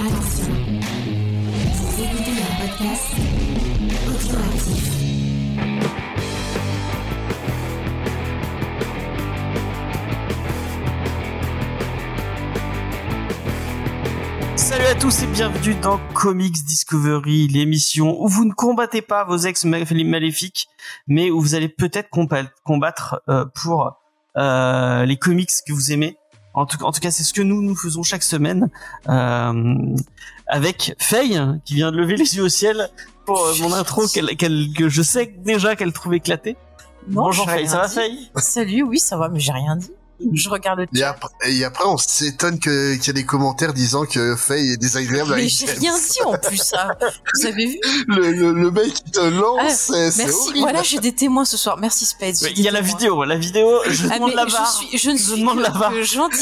Attention, vous écoutez podcast. Salut à tous et bienvenue dans Comics Discovery, l'émission où vous ne combattez pas vos ex maléfiques, mais où vous allez peut-être combattre euh, pour euh, les comics que vous aimez. En tout, en tout cas, c'est ce que nous nous faisons chaque semaine euh, avec Faye qui vient de lever les yeux au ciel pour euh, mon intro qu'elle, qu'elle- que je sais déjà qu'elle trouve éclatée. Non, Bonjour Faye, ça va. Faye? Salut, oui, ça va, mais j'ai rien dit. Je regarde le Et chat. après, et après, on s'étonne qu'il y a des commentaires disant que Faye est désagréable Mais j'ai rien dit en plus, ça. Vous avez vu Le, le, le mec qui te lance, Ah, Merci. horrible. Voilà, j'ai des témoins ce soir. Merci Spade. j'ai Il y a la vidéo, la vidéo, je Ah, demande la je barre. suis, je ne Je suis demande la barre.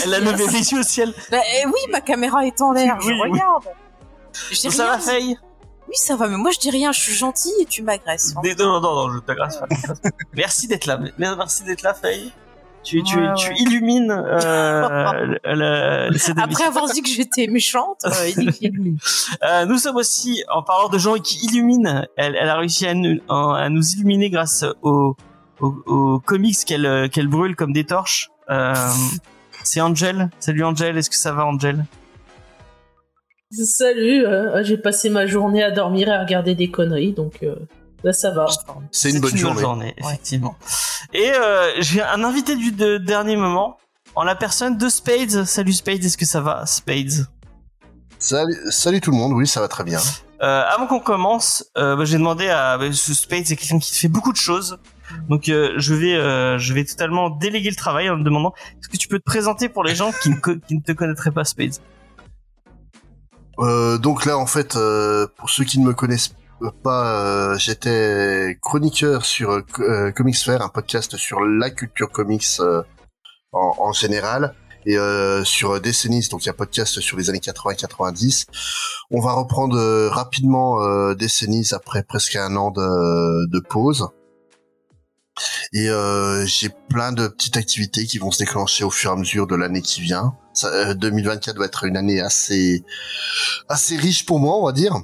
Elle a levé les yeux au ciel. Bah, eh oui, ma caméra est en l'air. je Oui, oui. regarde. Ça va. Faye? Oui, ça va, mais moi je dis rien. Je suis gentille et tu m'agresses. Des- Non, non, non, je t'agresse pas. Merci d'être là. Merci d'être là, Faye. Tu, tu, Ouais, tu ouais. illumines euh, cette Après avoir dit que j'étais méchante, euh, il dit qu'il illumine. Euh, nous sommes aussi, en parlant de gens qui illuminent, elle, elle a réussi à nous, à nous illuminer grâce aux, aux, aux comics qu'elle euh, qu'elle brûle comme des torches. Euh, c'est Angel. Salut Angel, est-ce que ça va Angel? Salut, euh, j'ai passé ma journée à dormir et à regarder des conneries, donc euh, là ça va. C'est une bonne journée. effectivement. Et euh, j'ai un invité du de- dernier moment, en la personne de Spades. Salut Spades, est-ce que ça va Spades? Salut, salut tout le monde, oui, ça va très bien. Euh, avant qu'on commence, euh, bah, j'ai demandé à bah, ce Spade, c'est quelqu'un qui fait beaucoup de choses. Donc euh, je vais euh, je vais totalement déléguer le travail en me demandant est-ce que tu peux te présenter pour les gens qui ne, co- qui ne te connaîtraient pas Spade Euh, donc là, en fait, euh, pour ceux qui ne me connaissent pas, euh, j'étais chroniqueur sur euh, euh, Comics un podcast sur la culture comics en, en général, et euh, sur Décennies, donc il y a un podcast sur les années 80-90. On va reprendre rapidement euh, Décennies après presque un an de, de pause. Et euh, j'ai plein de petites activités qui vont se déclencher au fur et à mesure de l'année qui vient. Ça, euh, 2024 va être une année assez assez riche pour moi, on va dire.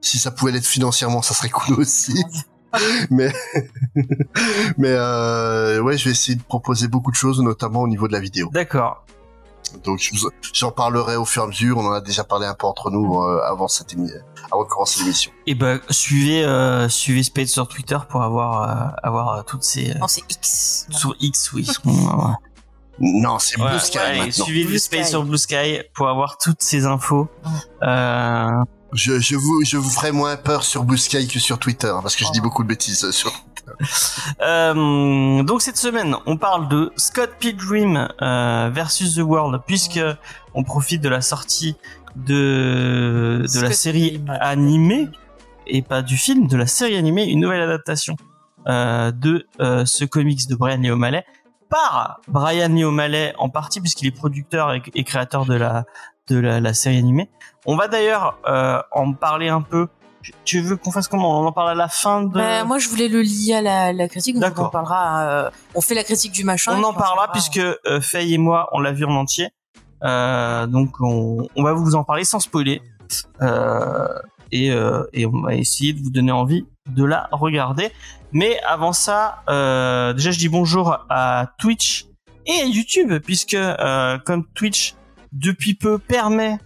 Si ça pouvait l'être financièrement, ça serait cool aussi. mais mais euh, ouais, je vais essayer de proposer beaucoup de choses, notamment au niveau de la vidéo. D'accord. Donc j'en parlerai au fur et à mesure. On en a déjà parlé un peu entre nous euh, avant cette avant de commencer l'émission. Et ben suivez euh, suivez Spade sur Twitter pour avoir euh, avoir euh, toutes ces Non, c'est X. sur X oui. Non, c'est Ouais, Blue Sky ouais, et maintenant. suivez Blue Spade Sky. sur Blue Sky pour avoir toutes ces infos. Euh, Je, je vous je vous ferai moins peur sur Blue Sky que sur Twitter hein, parce que je dis beaucoup de bêtises euh, sur. Euh, donc cette semaine, on parle de Scott Pilgrim euh, versus The World, puisque on profite de la sortie de de la série Pilgrim. animée et pas du film, de la série animée, une nouvelle adaptation euh, de euh, ce comics de Brian Lee O'Malley par Brian Lee O'Malley en partie puisqu'il est producteur et, et créateur de la de la, la série animée. On va d'ailleurs euh, en parler un peu. Tu veux qu'on fasse comment? On en parle à la fin de. Bah, moi, je voulais le lier à la, la critique. Donc on parlera. euh, on fait la critique du machin. on en parlera puisque euh, Faye et moi on l'a vu en entier. Euh, donc on, on va vous en parler sans spoiler. Euh, et, euh, et on va essayer de vous donner envie de la regarder. Mais avant ça, euh, déjà je dis bonjour à Twitch et à YouTube puisque euh, comme Twitch depuis peu permet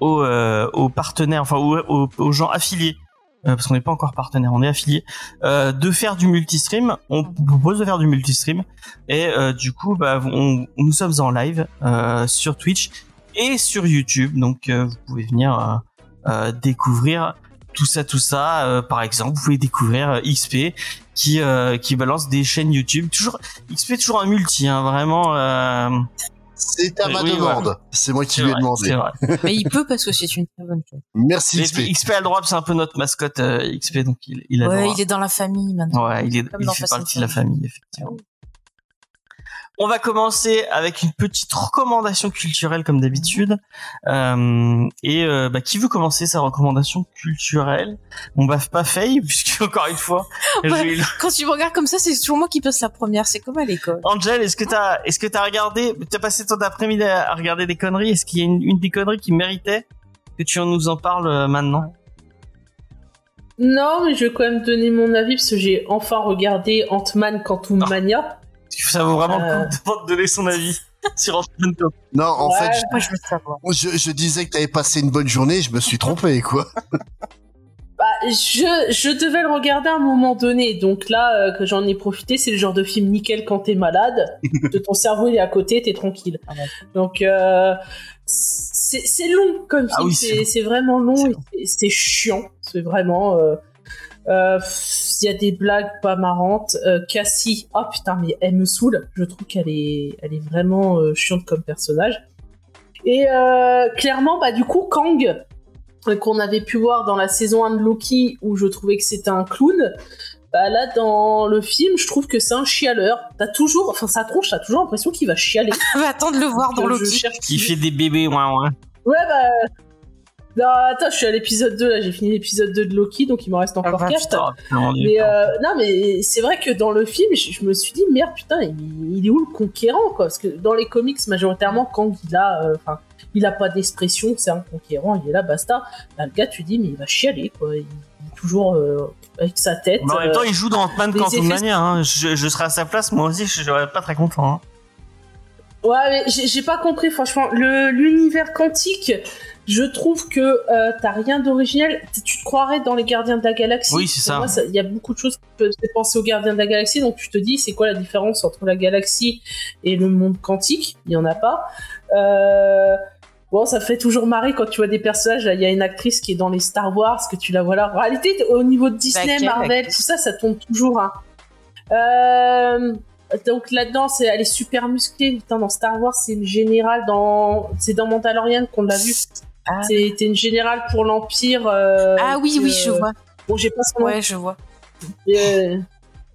aux, euh, aux partenaires, enfin aux, aux- gens affiliés, euh, parce qu'on n'est pas encore partenaire, on est affilié, euh, de faire du multistream. On propose de faire du multistream et euh, du coup, bah, on, nous sommes en live euh, sur Twitch et sur YouTube, donc euh, vous pouvez venir découvrir tout ça, tout ça. Euh, par exemple, vous pouvez découvrir XP qui euh, qui balance des chaînes YouTube. Toujours XP, toujours un multi, hein, vraiment. C'est à ma Oui, demande. C'est moi qui lui ai demandé. vrai. Mais il peut parce que c'est une très bonne chose. Merci Mais XP. XP a le droit, c'est un peu notre mascotte euh, XP, donc il, il a le Ouais, droit. il est dans la famille maintenant. Ouais, il, est, Comme il dans fait partie de la famille, effectivement. On va commencer avec une petite recommandation culturelle comme d'habitude. Euh, et euh, bah, qui veut commencer sa recommandation culturelle? On va pas Faye puisque encore une fois, Ouais. Quand tu me regardes comme ça, c'est toujours moi qui passe la première. C'est comme à l'école. Angel, est-ce que t'as, est-ce que t'as regardé, t'as passé ton après-midi à regarder des conneries? Est-ce qu'il y a une, une des conneries qui méritait que tu nous en parles euh, maintenant? Non, mais je vais quand même donner mon avis parce que j'ai enfin regardé Ant-Man Quantum Ah. Mania. Est-ce que ça vaut vraiment Euh. le coup de donner son avis sur Ant-Man Non, en Ouais. fait, Moi, je veux savoir. je, je disais que t'avais passé une bonne journée, je me suis trompé, quoi. Bah, je, je devais le regarder à un moment donné, donc là euh, que j'en ai profité, c'est le genre de film nickel quand t'es malade, de ton cerveau il est à côté, t'es tranquille. Ah ouais. Donc euh, c'est long comme Ah film, oui, c'est vraiment long, C'est chiant, c'est vraiment. Euh, euh, Il y a des blagues pas marrantes. Euh, Cassie, oh putain, mais elle me saoule. Je trouve qu'elle est, elle est vraiment euh, chiante comme personnage. Et euh, clairement, bah du coup, Kang, qu'on avait pu voir dans la saison 1 de Loki, où je trouvais que c'était un clown, bah là, dans le film, je trouve que c'est un chialeur. T'as toujours, enfin, sa tronche, t'as toujours l'impression qu'il va chialer. On va attendre de le voir dans Loki. Il fait des bébés, ouais, ouais. Ouais, bah. Non, attends, je suis à l'épisode 2, là, j'ai fini l'épisode 2 de Loki, donc il m'en reste encore bah, 4. Oh, putain, mon Dieu. Mais euh, non, mais c'est vrai que dans le film, je, je me suis dit merde, putain, il, il est où le conquérant quoi? Parce que dans les comics, majoritairement, quand il a, euh, il a pas d'expression, c'est un conquérant, il est là, basta. Bah, le gars, tu dis mais il va chialer quoi. Il est toujours euh, avec sa tête. Mais en même euh, temps, il joue dans Ant-Man les Quantum effets- Mania. Hein. Je, je serais à sa place, moi aussi, je serais pas très content. Hein. Ouais, mais j'ai pas compris, franchement. L'univers quantique, je trouve que euh, t'as rien d'original. Tu te croirais dans les Gardiens de la Galaxie. Oui, c'est ça. Il y a beaucoup de choses qui peuvent se penser aux Gardiens de la Galaxie, donc tu te dis, c'est quoi la différence entre la galaxie et le monde quantique? Il y en a pas. Euh... Bon, ça fait toujours marrer quand tu vois des personnages. Là, il y a une actrice qui est dans les Star Wars, que tu la vois là. En réalité, au niveau de Disney, Laquelle, Marvel, tout ça, ça tombe toujours. Hein. Euh, donc là-dedans, c'est, elle est super musclée. Putain, dans Star Wars, c'est une générale. Dans, c'est dans Mandalorian qu'on l'a vu. Ah. C'était une générale pour l'Empire. euh, Ah oui, oui, euh, je vois. Bon, j'ai pas son nom. Ouais, je vois. Euh,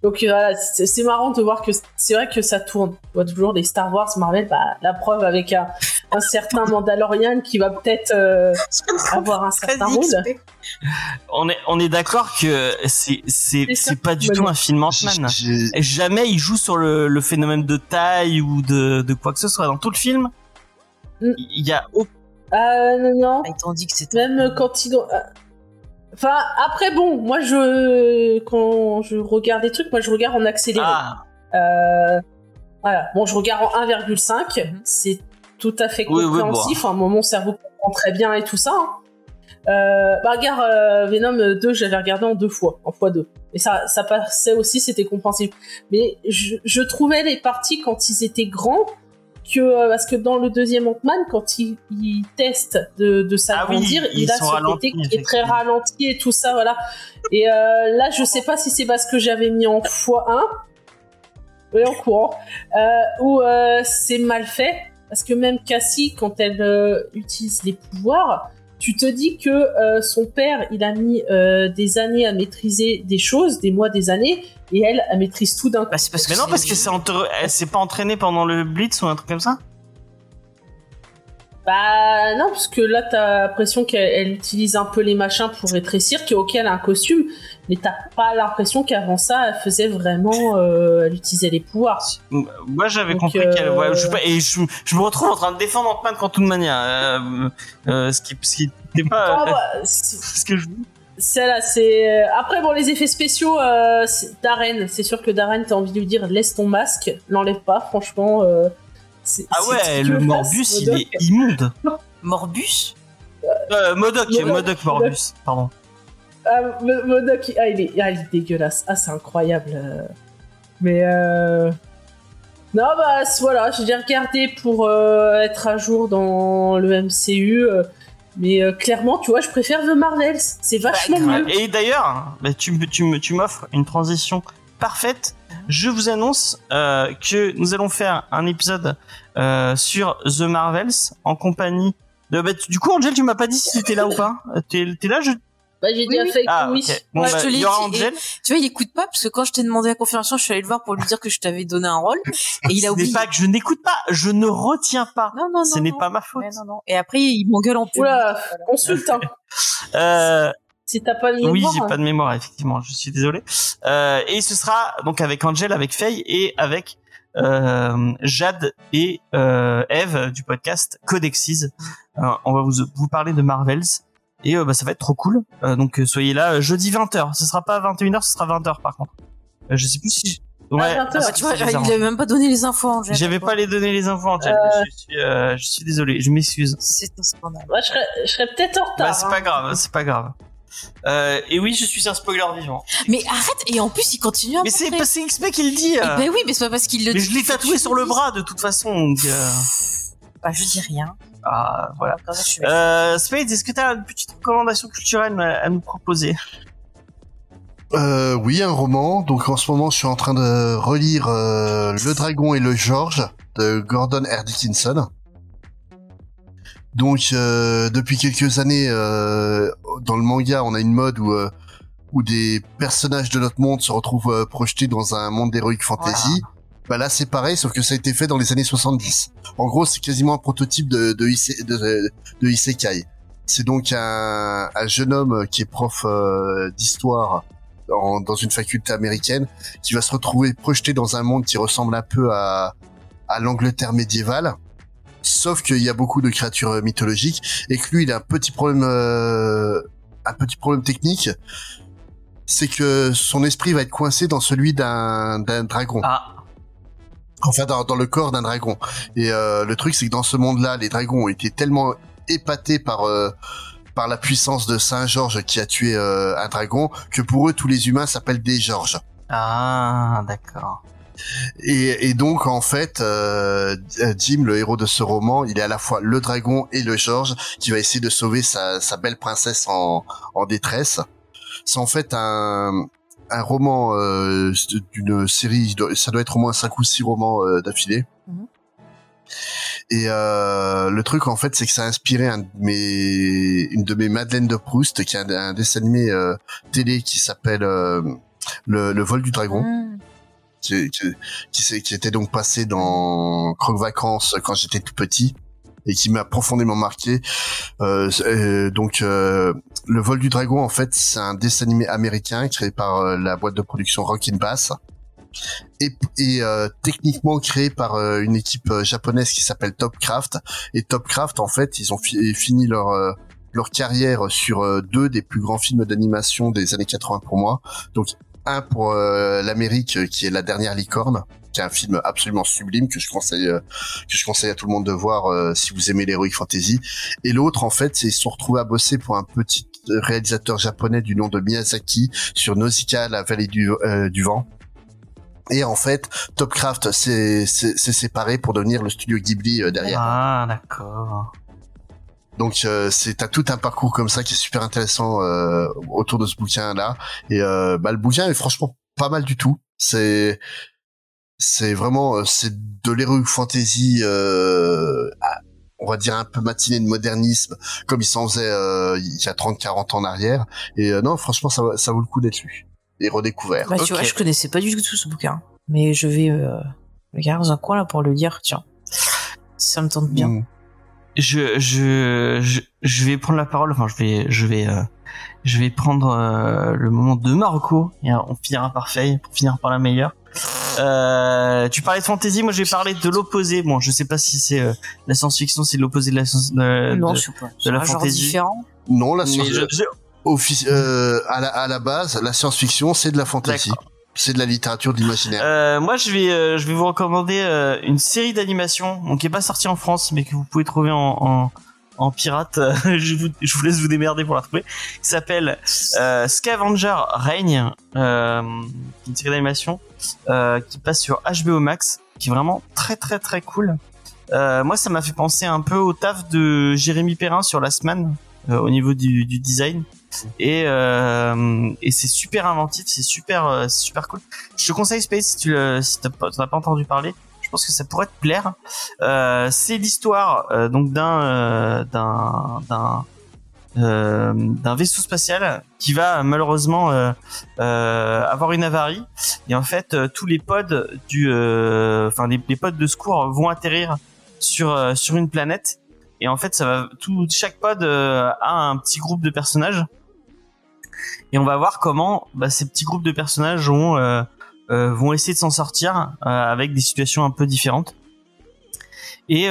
donc voilà, c'est marrant de voir que c'est vrai que ça tourne. On voit toujours les Star Wars, Marvel, bah, la preuve avec un, un certain Mandalorian qui va peut-être euh, avoir un certain rôle. On est, on est d'accord que c'est, pas du tout non. un film Ant-Man. Jamais il joue sur le, le phénomène de taille ou de, de quoi que ce soit. Dans tout le film, Mm. il y a aucun Ah non, non. Ah, Ils t'ont dit que c'était. Même quand ils... ont- euh, Enfin, après, bon, moi, je... Quand je regarde des trucs, moi, je regarde en accéléré. Ah, Euh, Voilà. Bon, je regarde en 1,5. Mhm. C'est tout à fait Oui, oui, compréhensif. Moment, mon cerveau comprend très bien et tout ça. hein. Euh, bah, regarde, euh, Venom 2, j'avais regardé en deux fois, en fois deux. Et ça, ça passait aussi, c'était compréhensible. Mais je, je trouvais les parties quand ils étaient grands que euh, parce que dans le deuxième Ant-Man, quand il, il teste de, de s'agrandir, Ah oui, il a ce côté qui est très ralenti et tout ça, voilà. Et euh, là, je sais pas si c'est parce que j'avais mis en x1, oui, en courant, euh, ou euh, c'est mal fait, parce que même Cassie, quand elle utilise les pouvoirs, tu te dis que euh, son père, il a mis euh, des années à maîtriser des choses, des mois, des années, et elle, elle maîtrise tout d'un coup. Bah, c'est parce que mais non, parce que c'est entre... elle s'est pas entraînée pendant le Blitz ou un truc comme ça? Bah non, parce que là, t'as l'impression qu'elle elle utilise un peu les machins pour rétrécir, qu'auquel elle a un costume, mais t'as pas l'impression qu'avant ça, elle faisait vraiment... euh, elle utilisait les pouvoirs. Moi, j'avais compris euh, qu'elle. Ouais, je sais pas, et je, je me retrouve en train de défendre Ant-Man Mania. Euh, euh, ce qui, ce qui n'est pas Ah, euh, c'est- ce que je veux. Celle-là, c'est. euh, Après, bon, les effets spéciaux, euh, Darren, c'est sûr que Darren, t'as envie de lui dire laisse ton masque, l'enlève pas, franchement. euh, Ah ouais, le Morbus, il est immonde. Morbus? Euh, Modoc, Modoc, Morbus, pardon. Ah, Mo- Modoc, ah, il est, ah, il est dégueulasse. Ah, c'est incroyable. euh. Mais euh... non, bah voilà, j'ai regardé pour euh, être à jour dans le MCU. euh, mais euh, clairement, tu vois, je préfère The Marvels. C'est vachement grave. mieux. Et d'ailleurs, bah, tu, me- tu, me- tu m'offres une transition parfaite. Je vous annonce euh, que nous allons faire un épisode euh, sur The Marvels en compagnie de. Bah, tu- du coup, Angel, tu m'as pas dit si t'étais là ou pas. Euh, T'es, t'es là je... Bah, j'ai Oui, déjà oui. fait Ah, oui. ok. Bon, Ouais, bah, je te il l'ai y aura dit, Angel. Tu vois, il écoute pas parce que quand je t'ai demandé la confirmation, je suis allée le voir pour lui dire que je t'avais donné un rôle et il Ce a n'est oublié. pas que je n'écoute pas, je ne retiens pas. Non, non, non. Ce n'est pas ma faute. Ouais, non, non. Et après, il m'engueule en public. Oula, Voilà. consulte, hein. Euh, Si t'as pas de mémoire. oui, j'ai hein. pas de mémoire, effectivement. Je suis désolé. Euh, et ce sera donc avec Angel, avec Faye et avec euh, Jade et euh, Eve du podcast Codexis. Euh, on va vous, vous parler de Marvels. Et euh, bah, ça va être trop cool. Euh, donc soyez là jeudi 20h. Ce sera pas 21h, ce sera 20h par contre. Euh, je sais plus si... Ouais, Ah, 20h. parce Bah, que tu vois, il arrange. avait même pas donné les infos, Angèle. J'avais pas les donner les infos, Angel. Euh. Je suis, euh, je suis désolé, je m'excuse. C'est un scandale. Ouais, je serais, serais peut-être en retard. Bah, c'est hein. pas grave, c'est pas grave. Euh, et oui, je suis un spoiler vivant. Mais arrête, et en plus, il continue à Mais c'est montrer. pas c'est XP qui le dit. Euh. ben oui, mais c'est pas parce qu'il le mais dit. je l'ai tatoué sur le bras de toute façon. Donc, euh, Bah, je dis rien. ah, voilà. Comme ça, je suis- Euh, Spade, est-ce que tu as une petite recommandation culturelle à à nous proposer? Euh, oui, un roman. Donc en ce moment, je suis en train de relire euh, Le Dragon et le George de Gordon R. Dickinson. Donc euh, depuis quelques années, euh, dans le manga, on a une mode où euh, où des personnages de notre monde se retrouvent projetés dans un monde d'heroic fantasy. Bah là, c'est pareil, sauf que ça a été fait dans les années 70. En gros, c'est quasiment un prototype de de, ise- de, de isekai. C'est donc un, un jeune homme qui est prof euh, d'histoire dans une faculté américaine, qui va se retrouver projeté dans un monde qui ressemble un peu à, à l'Angleterre médiévale, sauf qu'il y a beaucoup de créatures euh, mythologiques et que lui, il a un petit problème, euh, un petit problème technique, c'est que son esprit va être coincé dans celui d'un dragon. Ah, Enfin, dans, dans le corps d'un dragon. Et euh, le truc, c'est que dans ce monde-là, les dragons ont été tellement épatés par euh, par la puissance de Saint Georges qui a tué un dragon que pour eux, tous les humains s'appellent des Georges. ah, d'accord. Et, et donc, en fait, euh, Jim, le héros de ce roman, il est à la fois le dragon et le Georges qui va essayer de sauver sa, sa belle princesse en, en détresse. C'est en fait un, un roman euh, d'une série, ça doit être au moins cinq ou six romans euh, d'affilée. Mhm. Et euh, le truc en fait, c'est que ça a inspiré un de mes, une de mes Madeleines de Proust, qui est un, un dessin animé euh, télé qui s'appelle euh, le, le vol du dragon Mmh. Qui, qui, qui, qui était donc passé dans Croque Vacances quand j'étais tout petit et qui m'a profondément marqué. Euh, euh, donc, euh, le vol du dragon, en fait, c'est un dessin animé américain créé par euh, la boîte de production Rockin' Bass et, et euh, techniquement créé par euh, une équipe japonaise qui s'appelle Topcraft. Et Topcraft, en fait, ils ont fi- fini leur leur carrière sur deux des plus grands films d'animation des années 80 pour moi. Donc un pour euh, l'Amérique euh, qui est la dernière licorne qui est un film absolument sublime que je conseille euh, que je conseille à tout le monde de voir euh, si vous aimez l'heroic fantasy. Et l'autre en fait c'est ils se sont retrouvés à bosser pour un petit euh, réalisateur japonais du nom de Miyazaki sur Nausicaa la vallée du, euh, du vent. Et en fait Topcraft s'est séparé pour devenir le studio Ghibli derrière. Ah, d'accord. Donc euh, c'est à tout un parcours comme ça qui est super intéressant euh, autour de ce bouquin là et euh, bah, le bouquin est franchement pas mal du tout. C'est c'est vraiment euh, c'est de l'heroic fantasy euh, à- on va dire un peu matinée de modernisme comme il s'en faisait euh, il y a 30 40 ans en arrière et euh, non franchement ça va- ça vaut le coup d'être lu et redécouvert. Bah, tu Ok. vois, je connaissais pas du tout ce bouquin. Mais je vais euh, le garder dans un coin là pour le lire, tiens. Ça me tente bien. Mm. Je, je, je, je vais prendre la parole. Enfin, je vais, je vais, euh, je vais prendre euh, le moment de Marco. Et euh, on finira par Faye pour finir par la meilleure. Euh, tu parlais de fantasy, moi je vais parler de l'opposé. Bon, je sais pas si c'est euh, la science-fiction, c'est l'opposé de la science. de- non, de- je sais pas. de la un genre fantaisie. différent. Non la mais science je- euh, à la à la base la science-fiction c'est de la fantasy. C'est de la littérature de. Euh, moi, je vais, euh, je vais vous recommander euh, une série d'animation, qui est pas sortie en France, mais que vous pouvez trouver en, en, pirate. je, vous, je vous laisse vous démerder pour la trouver. Qui s'appelle Scavenger euh, une série d'animation qui passe sur HBO Max, qui est vraiment très très très cool. Moi, ça m'a fait penser un peu au taf de Jérémy Perrin sur la semaine euh, au niveau du design. Et, euh, et c'est super inventif, c'est super, euh, super cool. Je te conseille Space si tu le, si t'as pas, pas entendu parler. Je pense que ça pourrait te plaire. Euh, c'est l'histoire euh, donc d'un euh, d'un d'un euh, d'un vaisseau spatial qui va malheureusement euh, euh, avoir une avarie et en fait tous les pods du enfin les, les pods de secours vont atterrir sur sur une planète et en fait ça va tout chaque pod a un petit groupe de personnages et on va voir comment bah, ces petits groupes de personnages vont euh, euh, vont essayer de s'en sortir euh, avec des situations un peu différentes et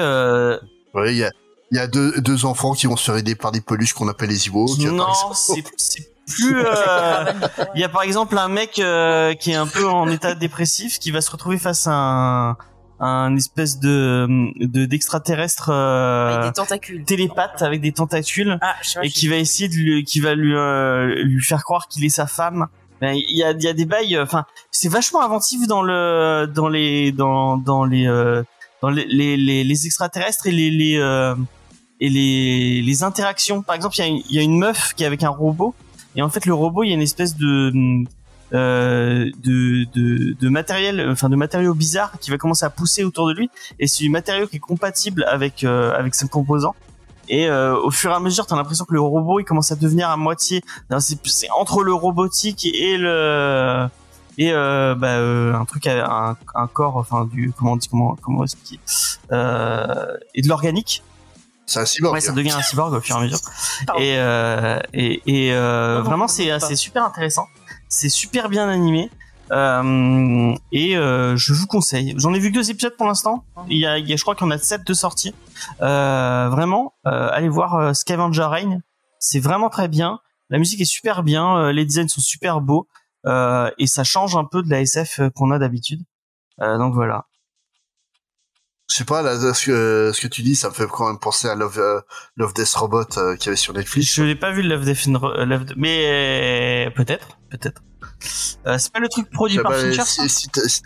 Ouais, il y a, il y a deux, deux enfants qui vont se faire aider par des peluches qu'on appelle les Ewoks. non c'est plus Il y a par exemple un mec qui est un peu en état dépressif qui va se retrouver face à un, un espèce de de d'extraterrestre euh, télépathe avec des tentacules Ah, je sais pas, et qui va essayer de lui, qui va lui euh, lui faire croire qu'il est sa femme. Ben, Il y a il y a des bails euh, enfin c'est vachement inventif dans le dans les dans dans les euh, dans les les, les, les extraterrestres et les les euh, et les les interactions. Par exemple, il y a une, il y a une meuf qui est avec un robot et en fait le robot il y a une espèce de euh, de, de, de matériel, enfin de matériaux bizarres qui va commencer à pousser autour de lui. Et c'est du matériau qui est compatible avec euh, avec ses composants. Et euh, au fur et à mesure t'as l'impression que le robot il commence à devenir à moitié c'est c'est entre le robotique et le et euh, bah, euh, un truc un, un corps enfin du comment on dit comment comment est-ce qu'il euh, et de l'organique. C'est un cyborg. ouais ça devient un cyborg au fur et à mesure. Pardon. et et et, et euh, Non, vraiment c'est super intéressant c'est super bien animé. Euh, et euh, je vous conseille. J'en ai vu deux épisodes pour l'instant. Il y a, il y a je crois qu'il y en a sept de sortie euh, vraiment euh, allez voir euh, Scavenger Reign. C'est vraiment très bien. La musique est super bien. Euh, les designs sont super beaux. Et ça change un peu de la SF qu'on a d'habitude. Donc voilà Je sais pas, là, ce que, ce que tu dis, ça me fait quand même penser à Love, euh, Love Death Robot euh, qu'il y avait sur Netflix. Je n'ai pas vu Love Death Love, mais euh, peut-être, peut-être. Euh, c'est pas le truc produit sais par pas, Fincher, si, si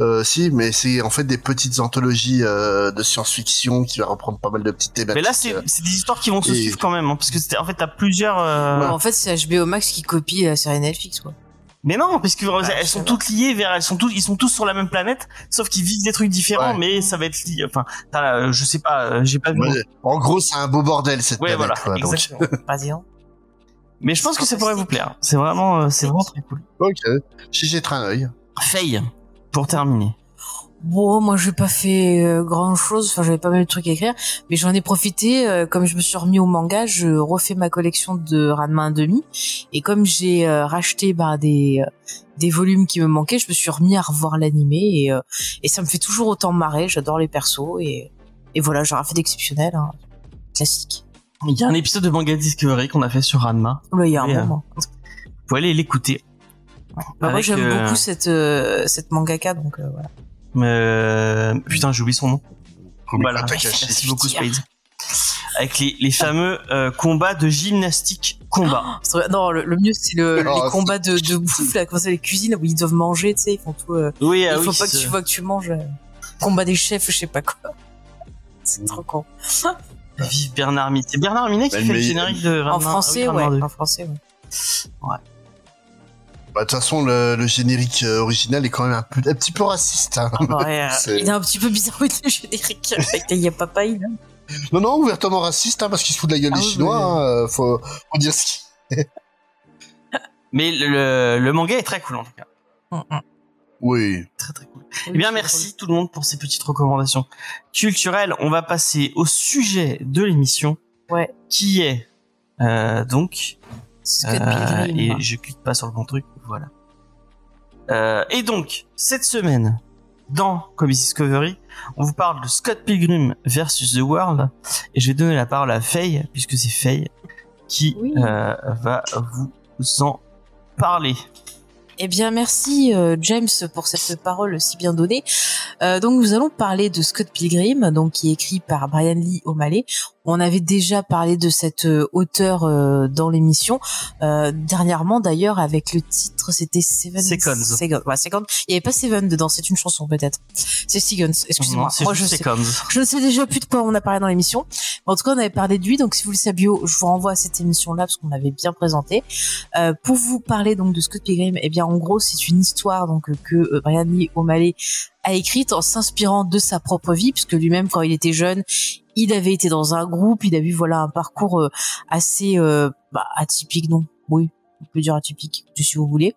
euh, si, mais c'est en fait des petites anthologies euh, de science-fiction qui va reprendre pas mal de petites thématiques. Mais là, c'est euh, c'est des histoires qui vont se et- suivre quand même, hein, parce que c'était- en fait, t'as plusieurs. euh, Ouais, En fait, c'est HBO Max qui copie la série Netflix, quoi. Mais non, parce que je elles sont toutes liées vers, elles sont tous, ils sont tous sur la même planète, sauf qu'ils vivent des trucs différents, Ouais. mais ça va être lié. Enfin, la- je sais pas, euh, j'ai pas vu. ouais, en gros, c'est un beau bordel cette Ouais, planète. voilà, quoi, exactement. Vas-y, hein. Mais je pense que ça pourrait vous plaire. C'est vraiment, euh, c'est vraiment très cool. Ok, j'y jetterai un œil. Faye, pour terminer. Bon, moi, j'ai pas fait grand chose. Enfin, j'avais pas mal de trucs à écrire, mais j'en ai profité. euh, comme je me suis remis au manga, je refais ma collection de Ranma 1,5. Et comme j'ai euh, racheté bah, des euh, des volumes qui me manquaient, je me suis remis à revoir l'animé et euh, et ça me fait toujours autant marrer. J'adore les persos et et voilà, j'ai rien fait d'exceptionnel, hein. classique. Il y a un épisode de Manga Discovery qu'on a fait sur Ranma. Là, il y a un euh, moment. Vous pouvez aller l'écouter. Bah, moi, j'aime euh, beaucoup cette euh, cette mangaka, donc euh, voilà. Euh... Putain, j'ai oublié son nom. Voilà. Merci beaucoup, Spade. Avec les, les fameux euh, combats de gymnastique combat. Non, le, le mieux c'est le, Oh, les combats de, de bouffe, là, comment ça, les cuisines où ils doivent manger, tu sais, ils font tout. euh, Oui, ah il faut oui, pas que tu vois que tu manges. euh, combat des chefs, je sais pas quoi. C'est trop con. Vive Bernard Minet. C'est Bernard Minet qui Bah, fait le générique de. En français, ah oui, ouais. Ranma 2. En français, ouais. Bah, de toute façon, le, le générique euh, original est quand même un, peu, un petit peu raciste. hein. Ouais, euh, C'est- il est un petit peu bizarre oui, le générique il y a papa il Non, non, ouvertement raciste, hein, parce qu'il se fout de la gueule Ah des oui, Chinois. oui. hein, euh, faut, faut dire ce qui. Mais le, le, le manga est très cool en tout cas. Mm, Oui. Très très cool. Eh bien, merci tout le monde pour ces petites recommandations culturelles. On va passer au sujet de l'émission. Ouais. Qui est euh, donc Euh, et je clique pas sur le bon truc, voilà. Euh, et donc, cette semaine, dans Comics Discovery, on vous parle de Scott Pilgrim versus The World, et je vais donner la parole à Faye, puisque c'est Faye qui Oui. euh, va vous en parler. Eh bien, merci euh, James pour cette parole si bien donnée. Euh, donc, nous allons parler de Scott Pilgrim, donc qui est écrit par Brian Lee O'Malley. On avait déjà parlé de cet euh, auteur euh, dans l'émission euh, dernièrement, d'ailleurs, avec le titre, c'était Seven Seconds. Seconds. Ouais, Seconds. Il n'y avait pas Seven dedans, c'est une chanson peut-être. C'est Seconds. Excusez-moi. Moi, je sais. Seconds. Je ne sais déjà plus de quoi on a parlé dans l'émission. En tout cas, on avait parlé de lui. Donc, si vous le saviez, je vous renvoie à cette émission-là parce qu'on l'avait bien présenté. Euh, pour vous parler donc de Scott Pilgrim, eh bien, en gros, c'est une histoire donc que euh, Brian Lee O'Malley a écrite en s'inspirant de sa propre vie, puisque lui-même, quand il était jeune, il avait été dans un groupe, il a vu voilà un parcours euh, assez euh, bah, atypique, non? Oui, on peut dire atypique, si vous voulez.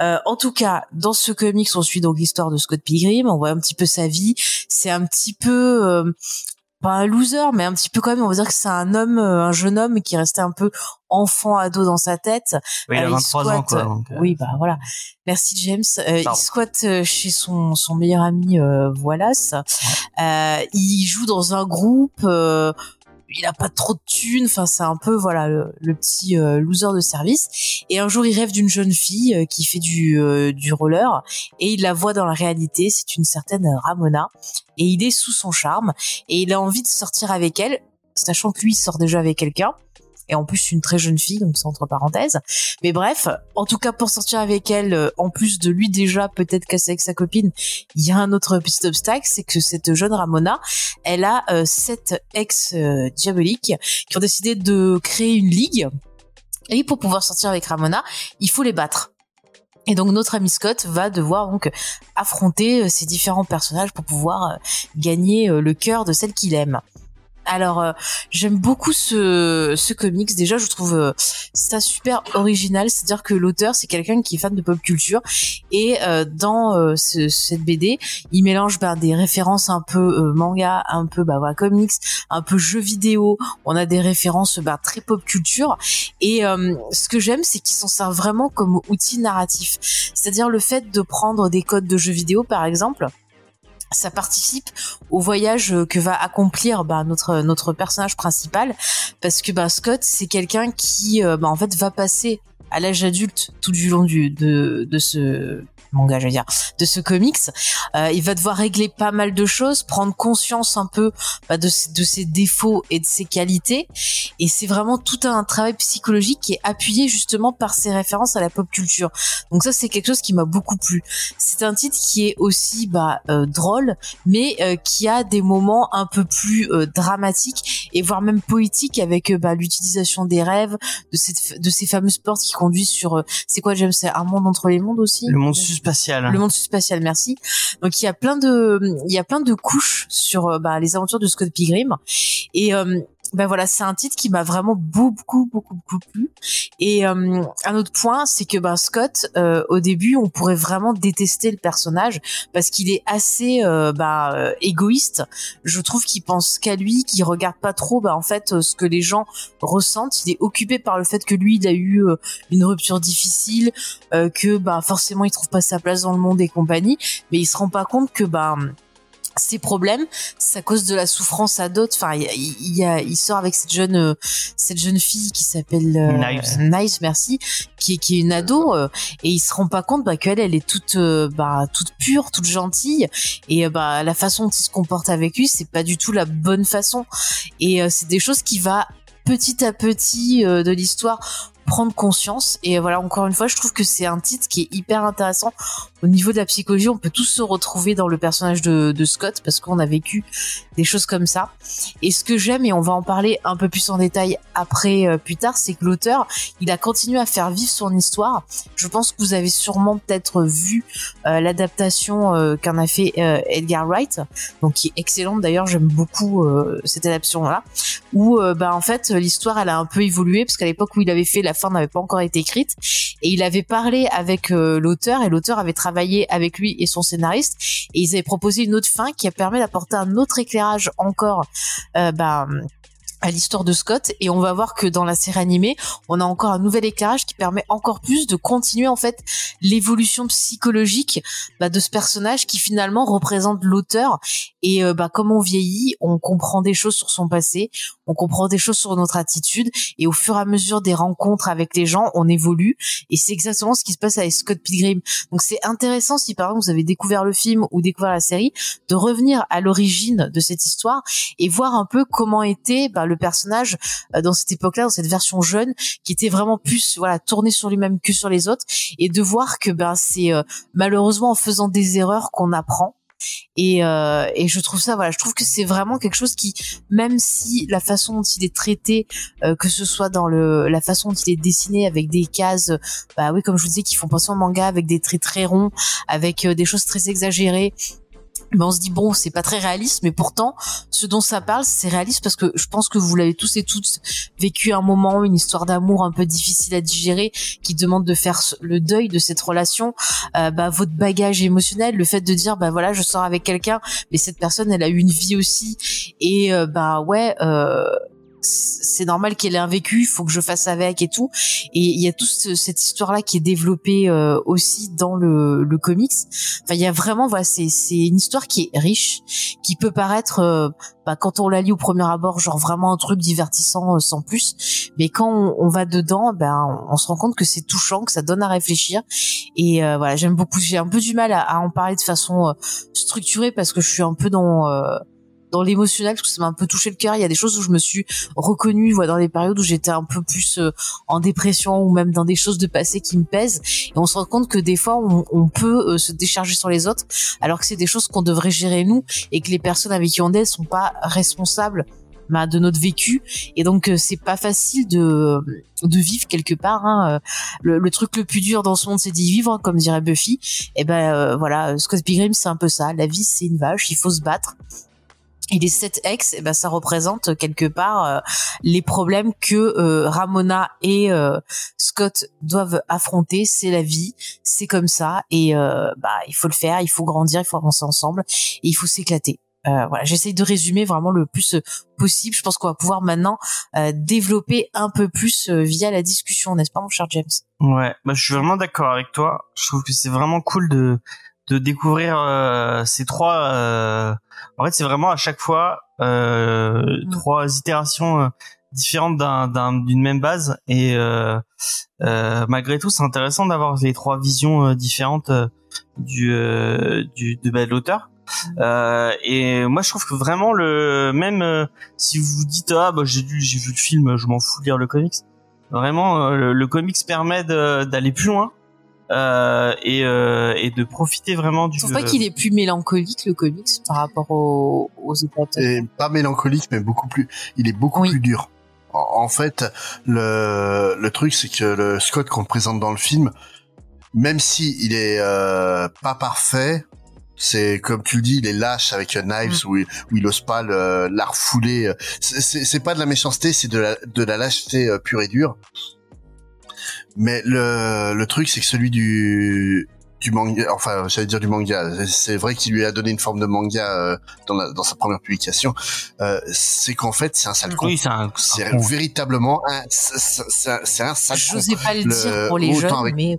Euh, en tout cas, dans ce comics, on suit donc l'histoire de Scott Pilgrim. On voit un petit peu sa vie. C'est un petit peu pas un loser, mais un petit peu quand même. On va dire que c'est un homme, euh, un jeune homme qui restait un peu enfant ado dans sa tête. Oui, il a Euh, 23 ans, squatte, quoi. donc, euh, Oui, bah voilà. Merci James. Euh, il squatte euh, chez son son meilleur ami euh, Wallace. Euh, il joue dans un groupe. Il a pas trop de thunes. Enfin, c'est un peu voilà le, le petit euh, loser de service. Et un jour, il rêve d'une jeune fille euh, qui fait du euh, du roller et il la voit dans la réalité. C'est une certaine Ramona et il est sous son charme et il a envie de sortir avec elle, sachant que lui il sort déjà avec quelqu'un. Et en plus, une très jeune fille, donc c'est entre parenthèses. Mais bref, en tout cas, pour sortir avec elle, euh, en plus de lui déjà peut-être casser avec sa copine, il y a un autre petit obstacle, c'est que cette jeune Ramona, elle a euh, sept ex euh, diaboliques qui ont décidé de créer une ligue. Et pour pouvoir sortir avec Ramona, il faut les battre. Et donc notre ami Scott va devoir donc affronter euh, ces différents personnages pour pouvoir gagner le cœur de celle qu'il aime. Alors euh, j'aime beaucoup ce ce comics. Déjà je trouve euh, ça super original. C'est-à-dire que l'auteur c'est quelqu'un qui est fan de pop culture. Et euh, dans euh, ce- cette BD il mélange ben, des références un peu euh, manga un peu bah voilà comics un peu jeux vidéo. On a des références bah, très pop culture. Et ce que j'aime c'est qu'il s'en sert vraiment comme outil narratif. C'est-à-dire le fait de prendre des codes de jeux vidéo par exemple ça participe au voyage que va accomplir bah, notre notre personnage principal. Parce que bah, Scott c'est quelqu'un qui euh, bah, en fait va passer à l'âge adulte tout du long de de ce manga je veux dire de ce comics. Euh, il va devoir régler pas mal de choses prendre conscience un peu bah, de ses- de ses défauts et de ses qualités. Et c'est vraiment tout un travail psychologique qui est appuyé justement par ses références à la pop culture. Donc ça c'est quelque chose qui m'a beaucoup plu. C'est un titre qui est aussi bah, euh, drôle, mais euh, qui a des moments un peu plus euh, dramatiques et voire même poétiques avec euh, bah, l'utilisation des rêves, de, cette, de ces fameuses portes qui conduisent sur... euh, c'est quoi James C'est un monde entre les mondes aussi Le monde spatial. le monde spatial, merci. Donc il y a plein de, il y a plein de couches sur euh, bah, les aventures de Scott Pilgrim. Et euh, ben voilà, c'est un titre qui m'a vraiment beaucoup, beaucoup, beaucoup plu. Et euh, un autre point, c'est que ben Scott, euh, au début, on pourrait vraiment détester le personnage parce qu'il est assez euh, bah, euh, égoïste. Je trouve qu'il pense qu'à lui, qu'il regarde pas trop, bah en fait, ce que les gens ressentent. Il est occupé par le fait que lui, il a eu une rupture difficile, que bah forcément il trouve pas sa place dans le monde et compagnie, mais il se rend pas compte que bah ses problèmes, à cause de la souffrance à d'autres. Enfin, il, il, il sort avec cette jeune, euh, cette jeune fille qui s'appelle euh, Knives. Knives, merci, qui est qui est une ado, euh, et il se rend pas compte bah, qu'elle, elle est toute, euh, bah, toute pure, toute gentille, et euh, bah la façon dont il se comporte avec lui, c'est pas du tout la bonne façon. Et euh, c'est des choses qui va petit à petit euh, de l'histoire prendre conscience et voilà encore une fois je trouve que c'est un titre qui est hyper intéressant au niveau de la psychologie on peut tous se retrouver dans le personnage de, Scott parce qu'on a vécu des choses comme ça. Et ce que j'aime et on va en parler un peu plus en détail après euh, plus tard c'est que l'auteur il a continué à faire vivre son histoire. Je pense que vous avez sûrement peut-être vu euh, l'adaptation euh, qu'en a fait Edgar Wright donc qui est excellente. D'ailleurs j'aime beaucoup cette adaptation là où bah en fait l'histoire elle a un peu évolué parce qu'à l'époque où il avait fait la fin n'avait pas encore été écrite. Et il avait parlé avec l'auteur et l'auteur avait travaillé avec lui et son scénariste. Et ils avaient proposé une autre fin qui a permis d'apporter un autre éclairage encore euh, bah, à l'histoire de Scott. Et on va voir que dans la série animée on a encore un nouvel éclairage qui permet encore plus de continuer en fait l'évolution psychologique bah, de ce personnage qui finalement représente l'auteur. Et euh, bah, comme on vieillit on comprend des choses sur son passé on comprend des choses sur notre attitude et au fur et à mesure des rencontres avec les gens on évolue et c'est exactement ce qui se passe avec Scott Pilgrim donc c'est intéressant si par exemple vous avez découvert le film ou découvert la série de revenir à l'origine de cette histoire et voir un peu comment était bah, le personnage euh, dans cette époque-là, dans cette version jeune, qui était vraiment plus voilà tourné sur lui-même que sur les autres, et de voir que ben c'est euh, malheureusement en faisant des erreurs qu'on apprend. Et, euh, et je trouve ça voilà, je trouve que c'est vraiment quelque chose qui, même si la façon dont il est traité, euh, que ce soit dans le la façon dont il est dessiné avec des cases, bah oui comme je vous disais, qui font penser au manga avec des traits très ronds, avec euh, des choses très exagérées mais on se dit bon c'est pas très réaliste mais pourtant ce dont ça parle c'est réaliste parce que je pense que vous l'avez tous et toutes vécu un moment une histoire d'amour un peu difficile à digérer qui demande de faire le deuil de cette relation. Euh, bah votre bagage émotionnel le fait de dire bah voilà je sors avec quelqu'un mais cette personne elle a eu une vie aussi. Et euh, bah ouais euh, c'est normal qu'elle ait un vécu, il faut que je fasse avec et tout. Et il y a toute cette histoire-là qui est développée euh, aussi dans le, le comics. Enfin, il y a vraiment, voilà, c'est une histoire qui est riche, qui peut paraître, euh, bah, quand on la lit au premier abord, genre vraiment un truc divertissant euh, sans plus. Mais quand on, va dedans, ben, on, se rend compte que c'est touchant, que ça donne à réfléchir. Et voilà, j'aime beaucoup. J'ai un peu du mal à, à, en parler de façon structurée parce que je suis un peu dans dans l'émotionnel parce que ça m'a un peu touché le cœur. Il y a des choses où je me suis reconnue, voilà, dans les périodes où j'étais un peu plus euh, en dépression ou même dans des choses de passé qui me pèsent. Et on se rend compte que des fois, on, on peut euh, se décharger sur les autres, alors que c'est des choses qu'on devrait gérer nous et que les personnes avec qui on est sont pas responsables bah, de notre vécu et donc euh, c'est pas facile de de vivre quelque part hein. le, le, truc le plus dur dans ce monde c'est d'y vivre comme dirait Buffy et ben voilà Scott Pilgrim c'est un peu ça la vie c'est une vache il faut se battre et les sept ex, eh ben ça représente quelque part euh, les problèmes que euh, Ramona et euh, Scott doivent affronter. C'est la vie, c'est comme ça, et bah il faut le faire, il faut grandir, il faut avancer ensemble, et il faut s'éclater. voilà, j'essaye de résumer vraiment le plus possible. Je pense qu'on va pouvoir maintenant développer un peu plus via la discussion, n'est-ce pas, mon cher James? Ouais, bah je suis vraiment d'accord avec toi. Je trouve que c'est vraiment cool de de découvrir euh, ces trois. Euh, en fait, c'est vraiment à chaque fois euh, mm. trois itérations différentes d'un d'une même base et malgré tout, c'est intéressant d'avoir les trois visions différentes du, du de, bah, l'auteur. Euh, et moi je trouve que vraiment le même si vous vous dites ah bah j'ai j'ai vu le film je m'en fous de lire le comics vraiment le, le comics permet d'aller plus loin euh, et, euh, et de profiter vraiment du. Je trouve pas qu'il est plus mélancolique le comics par rapport aux, aux Et pas mélancolique, mais beaucoup plus. Il est beaucoup plus dur. En, fait, le le truc c'est que le Scott qu'on présente dans le film, même si il est euh, pas parfait, c'est comme tu le dis, il est lâche avec Knives mm. où, il, où il ose pas la refouler. C'est pas de la méchanceté, c'est de la, de la lâcheté pure et dure. Mais le, le truc, c'est que celui du du manga, enfin, j'allais dire du manga. C'est vrai qu'il lui a donné une forme de manga euh, dans, la, dans sa première publication. Euh, c'est qu'en fait, c'est un sale con. Oui, c'est un. C'est véritablement un. C'est un sale con. Je pas le, dire pour les jeunes, mais.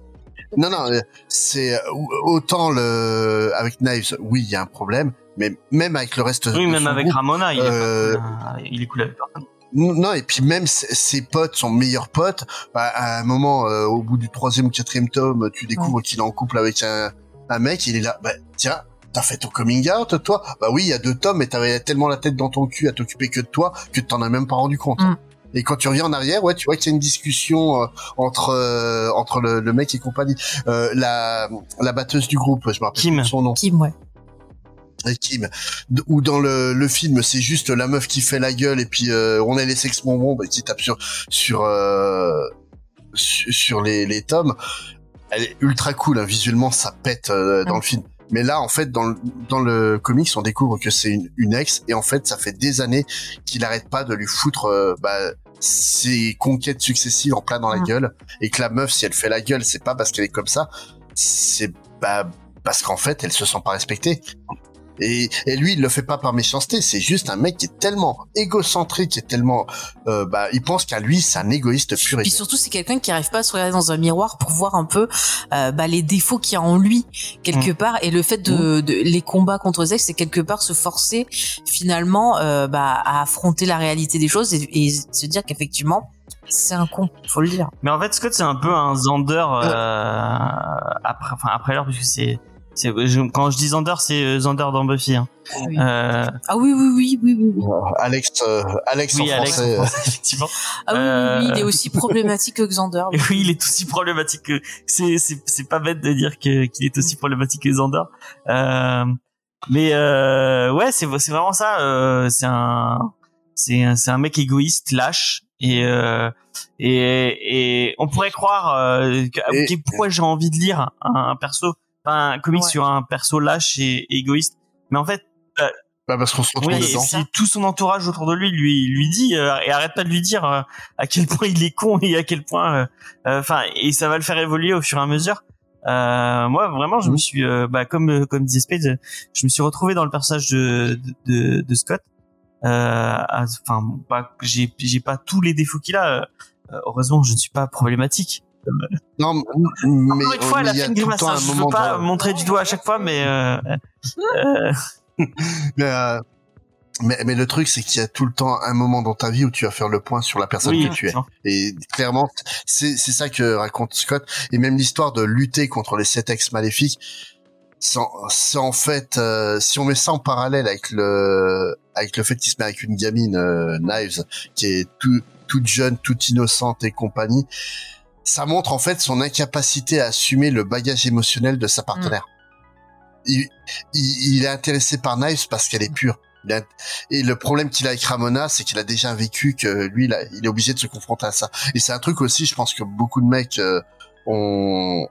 Non, non, c'est autant le avec Knives, oui, il y a un problème, mais même avec le reste. Oui, même avec Ramona, il, est, euh, il est cool avec personne. Non, et puis même ses potes, son meilleur pote, bah, à un moment, euh, au bout du troisième ou quatrième tome, tu découvres qu'il est en couple avec un, un mec, il est là, bah tiens, t'as fait ton coming out, toi? Bah oui, il y a deux tomes, mais t'avais tellement la tête dans ton cul à t'occuper que de toi, que t'en as même pas rendu compte. Mm. Et quand tu reviens en arrière, ouais, tu vois qu'il y a une discussion euh, entre euh, entre le, mec et compagnie. la la batteuse du groupe, je me rappelle son nom. Kim, ouais. Kim, ou dans le, le film, c'est juste la meuf qui fait la gueule et puis euh, on a les sex bonbons bah, qui tape sur sur euh, sur les, les tomes. Elle est ultra cool, hein. visuellement ça pète euh, dans le film. Mais là, en fait, dans le, dans le comics, on découvre que c'est une, une, ex, et en fait, ça fait des années qu'il arrête pas de lui foutre bah, ses conquêtes successives en plein dans la gueule, et que la meuf, si elle fait la gueule, c'est pas parce qu'elle est comme ça, c'est bah, parce qu'en fait, elle se sent pas respectée. Et, et, lui, il le fait pas par méchanceté. C'est juste un mec qui est tellement égocentrique, qui est tellement, euh, bah, il pense qu'à lui, c'est un égoïste pur et Puis surtout, c'est quelqu'un qui arrive pas à se regarder dans un miroir pour voir un peu euh, bah, les défauts qu'il y a en lui quelque mm. part. Et le fait de, mm. de les combats contre Zex, c'est quelque part se forcer finalement euh, bah, à affronter la réalité des choses et, et se dire qu'effectivement, c'est un con, faut le dire. Mais en fait, Scott, c'est un peu un Zander euh, après, enfin après l'heure, puisque c'est quand je dis Zander, c'est euh, Zander dans Buffy. Hein. Ah, oui. Euh... ah oui, oui, oui, oui, oui. Euh, Alex, euh, Alex oui, en Alex français. En français effectivement. Ah oui, oui, oui, il est aussi problématique que Xander. Oui. oui, il est aussi problématique que. C'est c'est pas bête de dire que qu'il est aussi problématique que Xander. Euh, mais euh, ouais, c'est c'est vraiment ça. Euh, c'est un c'est un, c'est un mec égoïste, lâche et euh, et et on pourrait croire euh, pourquoi j'ai envie de lire un, un perso un comics sur un perso lâche et, égoïste. Mais en fait, Bah, parce qu'on se retrouve oui, et dedans. si tout son entourage autour de lui lui lui dit euh, et arrête pas de lui dire euh, à quel point il est con et à quel point, euh, euh, enfin, et ça va le faire évoluer au fur et à mesure. Euh, moi, vraiment, je me suis, euh, bah, comme euh, comme disait Spade, euh, je me suis retrouvé dans le personnage de de, de Scott. Euh, Enfin, pas- j'ai j'ai pas tous les défauts qu'il a. euh, heureusement, je ne suis pas problématique. Non, mais, Encore une fois, elle a il y fait a une grimace. hein, Je veux moment pas montrer du doigt à chaque fois, mais euh, euh, Mais, euh, mais, mais le truc, c'est qu'il y a tout le temps un moment dans ta vie où tu vas faire le point sur la personne oui, que tu es. Et clairement, c'est ça que raconte Scott. Et même l'histoire de lutter contre les sept ex maléfiques, c'est en, fait, euh, si on met ça en parallèle avec le avec le fait qu'il se met avec une gamine euh, Knives qui est tout, toute jeune, toute innocente et compagnie, ça montre en fait son incapacité à assumer le bagage émotionnel de sa partenaire. Il, il, il est intéressé par Knives parce qu'elle est pure. Il a- et le problème qu'il a avec Ramona, c'est qu'il a déjà vécu que lui, il, a- il est obligé de se confronter à ça. Et c'est un truc aussi, je pense que beaucoup de mecs euh, ont,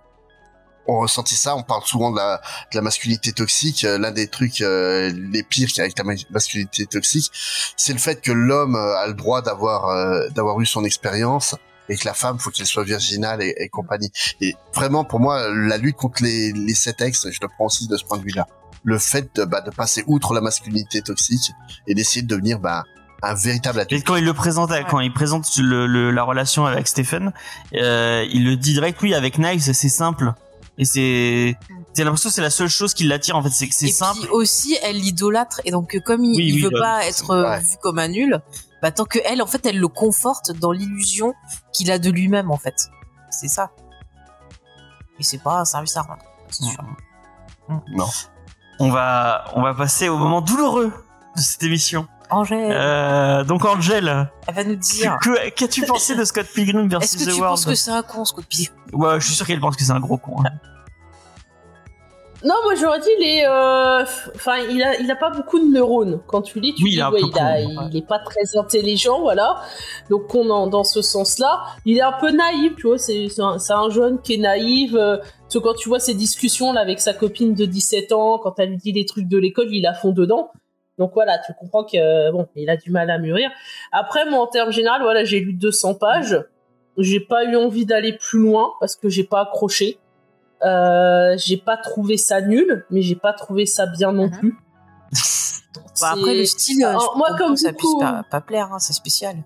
ont ressenti ça. On parle souvent de la, de la masculinité toxique. Euh, L'un des trucs euh, les pires qu'il y a avec la ma- masculinité toxique, c'est le fait que l'homme euh, a le droit d'avoir euh, d'avoir eu son expérience et que la femme, faut qu'elle soit virginale et, et compagnie. Et vraiment, pour moi, la lutte contre les, les sept ex, je le prends aussi de ce point de vue-là. Le fait de, bah, de passer outre la masculinité toxique et d'essayer de devenir bah, un véritable Et adulte. quand il le présente, quand il présente le, le- la relation avec Stephen, euh, il le dit direct, oui, avec Knives, c'est simple. Et c'est, c'est l'impression que c'est la seule chose qui l'attire, en fait, c'est que c'est et simple. puis aussi, elle l'idolâtre. Et donc, comme il, Oui, il oui, veut bah, pas être euh, ouais. vu comme un nul, bah, tant que elle, en fait, elle le conforte dans l'illusion qu'il a de lui-même, en fait. C'est ça. Et c'est pas un service à rendre. c'est sûr. Non. On va, on va passer au moment douloureux de cette émission. Angèle, Euh, donc Angel, elle va nous dire. qu'as-tu pensé de Scott Pilgrim versus Est-ce que The tu World penses que c'est un con, ce copie Ouais, je suis sûr qu'elle pense que c'est un gros con. hein. Non, moi j'aurais dit il est, euh, enfin il a, il a pas beaucoup de neurones. Quand tu lis, tu Oui, dis il ouais, il, a- est pas très intelligent, voilà. Donc on en dans ce sens-là, il est un peu naïf, tu vois. C'est un, un jeune qui est naïf. euh, parce que quand tu vois ces discussions là avec sa copine de 17 ans, quand elle lui dit les trucs de l'école, il a fond dedans. Donc voilà, tu comprends que euh, bon, il a du mal à mûrir. Après, moi en termes général, voilà, j'ai lu 200 pages. J'ai pas eu envie d'aller plus loin parce que j'ai pas accroché. Euh, j'ai pas trouvé ça nul, mais j'ai pas trouvé ça bien non Mhm. plus. Après, le style, Alors, je moi, comme que ça beaucoup- puisse pas, pas plaire, hein, c'est spécial.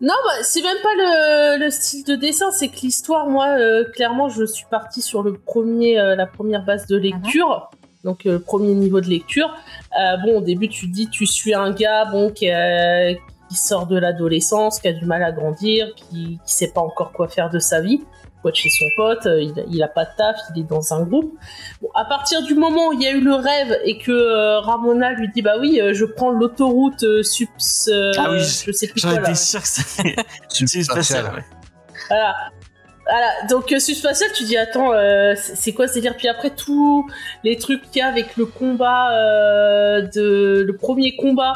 Non, bah, c'est même pas le, le style de dessin, c'est que l'histoire, moi, euh, clairement, je suis partie sur le premier, euh, la première base de lecture, donc euh, le premier niveau de lecture. Bon, au début, tu dis, tu suis un gars, bon, qui, qui sort de l'adolescence, qui a du mal à grandir, qui, qui sait pas encore quoi faire de sa vie, quoi de chez son pote, euh, il, a- il a pas de taf, il est dans un groupe. Bon, à partir du moment où il y a eu le rêve et que euh, Ramona lui dit, bah oui, euh, je prends l'autoroute euh, subs, euh, Ah oui, je sais plus J'en quoi là. étais sûr que c'était c'est Subspatial. spatial. ouais. Voilà. Voilà, donc euh, subspatial, tu dis attends, euh, c'est c'est quoi ce délire? Puis après tous les trucs qu'il y a avec le combat euh, de le premier combat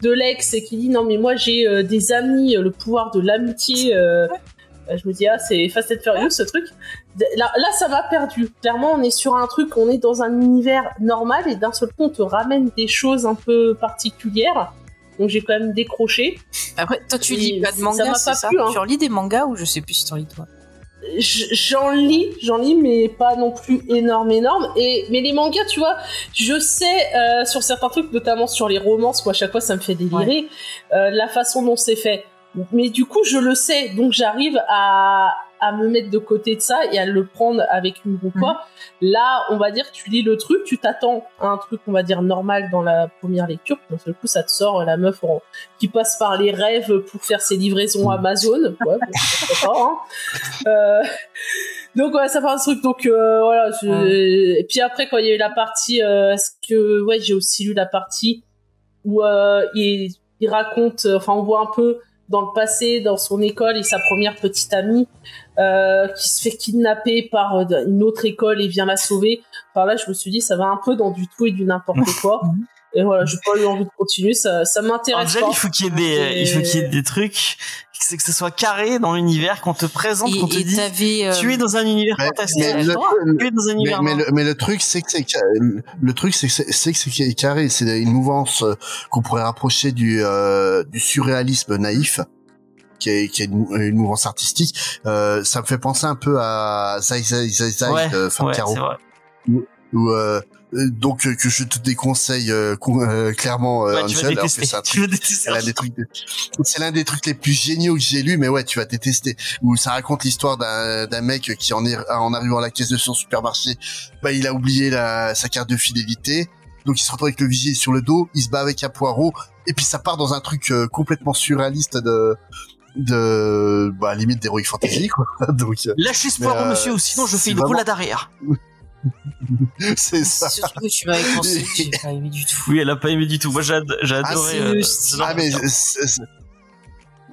de l'ex qui dit non mais moi j'ai euh, des amis, le pouvoir de l'amitié. Euh, je me dis ah c'est Fast and Furious ce truc. Là, là ça m'a perdu. Clairement on est sur un truc, on est dans un univers normal et d'un seul coup on te ramène des choses un peu particulières. Donc j'ai quand même décroché. Après, toi, tu Et lis pas de ça manga, pas ça plu, hein. Tu relis des mangas ou je sais plus si t'en lis toi j'en lis, j'en lis, mais pas non plus énorme, énorme. Et mais les mangas, tu vois, je sais euh, sur certains trucs, notamment sur les romances, moi à chaque fois ça me fait délirer euh, la façon dont c'est fait. Mais du coup, je le sais, donc j'arrive à à me mettre de côté de ça et à le prendre avec une ou quoi. Là, on va dire, tu lis le truc, tu t'attends à un truc, on va dire, normal dans la première lecture. D'un seul coup, ça te sort la meuf en- qui passe par les rêves pour faire ses livraisons Amazon. Ouais, pas, hein. Euh, donc ouais, ça fait un truc. Donc euh, voilà. je- Et puis après, quand il y a eu la partie, euh, est-ce que ouais, j'ai aussi lu la partie où euh, il, il raconte, enfin, on voit un peu dans le passé, dans son école et sa première petite amie euh, qui se fait kidnapper par euh, une autre école et vient la sauver. Enfin là, je me suis dit, ça va un peu dans du tout et du n'importe quoi. Et voilà, j'ai pas eu envie de continuer, ça, ça m'intéresse pas. il faut qu'il y ait des, Et- il faut qu'il y ait des trucs, c'est que ce soit carré dans l'univers, qu'on te présente, qu'on te t'avais. euh, tu es dans un univers Mais- fantastique, mais le- tu es dans un univers. mais le, mais le truc, c'est que c'est le truc, c'est que c'est c'est que c'est carré. C'est une mouvance euh, qu'on pourrait rapprocher du euh, du surréalisme naïf, qui est qui est une, une mouvance artistique. Euh, ça me fait penser un peu à Zai Zai Zai Zai ouais, de ouais, Fab c'est vrai. Ou euh, euh, donc euh, que je te déconseille euh, clairement euh, Ouais, Angel, alors que détester. c'est un l'un des trucs de- c'est l'un des trucs les plus géniaux que j'ai lu mais ouais tu vas détester où ça raconte l'histoire d'un d'un mec qui en est en arrivant à la caisse de son supermarché bah il a oublié la, sa carte de fidélité donc il se retrouve avec le vigile sur le dos il se bat avec un poireau et puis ça part dans un truc euh, complètement surréaliste de de bah limite d'heroic fantasy quoi donc Lâchez ce poireau, monsieur, ou sinon je fais une vraiment- roulade arrière. c'est ça surtout que tu m'avais conseillé, j'ai pas aimé du tout. Oui, elle a pas aimé du tout. Moi, j'ai j'ai Ah, adoré. c'est euh, Ah mais c'est- c'est-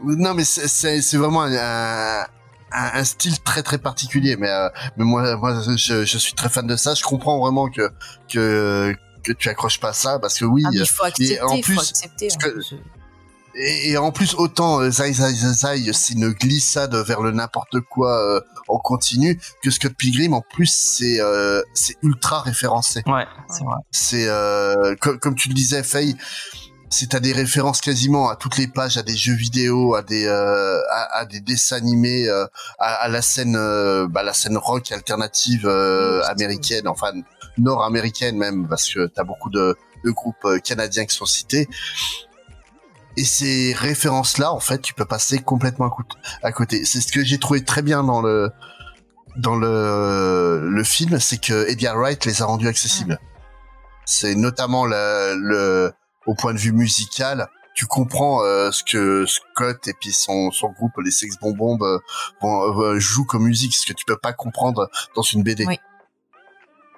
non mais c'est- c'est vraiment un, un, un style très très particulier mais euh, mais moi moi je, je suis très fan de ça je comprends vraiment que que que tu accroches pas à ça parce que oui Ah, mais il faut accepter, en plus, faut accepter. hein, que- que- et, et en plus autant euh, Zai Zai Zai Zai c'est une glissade vers le n'importe quoi euh, en continu que Scott Pilgrim en plus c'est euh, c'est ultra référencé. Ouais, c'est vrai. c'est euh, comme, comme tu le disais Faye c'est à des références quasiment à toutes les pages à des jeux vidéo à des euh, à, à des dessins animés euh, à, à la scène euh, bah, la scène rock alternative euh, américaine enfin nord-américaine même parce que t'as beaucoup de, de groupes canadiens qui sont cités et ces références là en fait tu peux passer complètement à, cô- à côté. C'est ce que j'ai trouvé très bien dans le dans le le film c'est que Edgar Wright les a rendus accessibles. C'est notamment le, le au point de vue musical tu comprends euh, ce que Scott et puis son son groupe les Sex Bombs euh, euh, jouent comme musique ce que tu peux pas comprendre dans une BD Oui.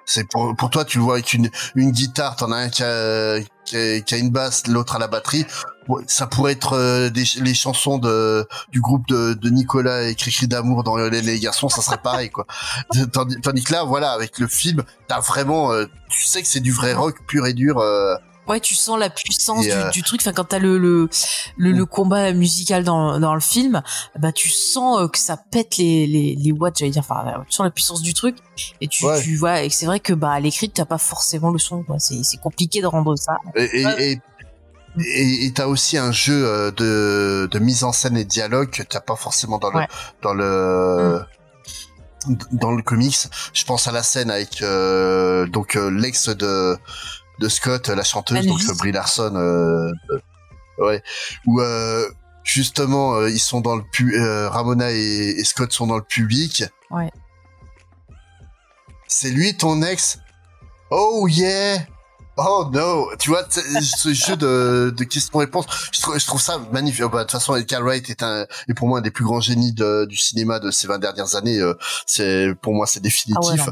c'est pour pour toi tu le vois avec une une guitare t'en as un qui a, qui a, qui a une basse l'autre à la batterie ça pourrait être euh, des, les chansons de du groupe de, de Nicolas et Cricri d'amour dans les, les garçons ça serait pareil quoi tandis, tandis que là voilà avec le film t'as vraiment euh, tu sais que c'est du vrai rock pur et dur euh, Ouais, tu sens la puissance du, du truc. Enfin, quand t'as le le, le le combat musical dans dans le film, bah tu sens que ça pète les les les watts, j'allais dire. Enfin, tu sens la puissance du truc. Et tu Ouais. tu vois, et c'est vrai que bah à l'écrit t'as pas forcément le son. quoi. C'est c'est compliqué de rendre ça. et et, et et t'as aussi un jeu euh, de, de mise en scène et de dialogue que t'as pas forcément dans le dans le dans le comics. Je pense à la scène avec euh, donc euh, l'ex de de Scott, la chanteuse, donc euh, Brie Larson, euh, ouais, où euh, justement ils sont dans le pu euh, Ramona et, et Scott sont dans le public. Ouais. C'est lui ton ex? Oh yeah. Oh no, tu vois ce jeu de, de questions-réponses, je trouve, je trouve ça magnifique. Bah, de toute façon, Edgar Wright est un est pour moi un des plus grands génies de- du cinéma de ces 20 dernières années. euh, c'est pour moi c'est Ah ouais, définitif.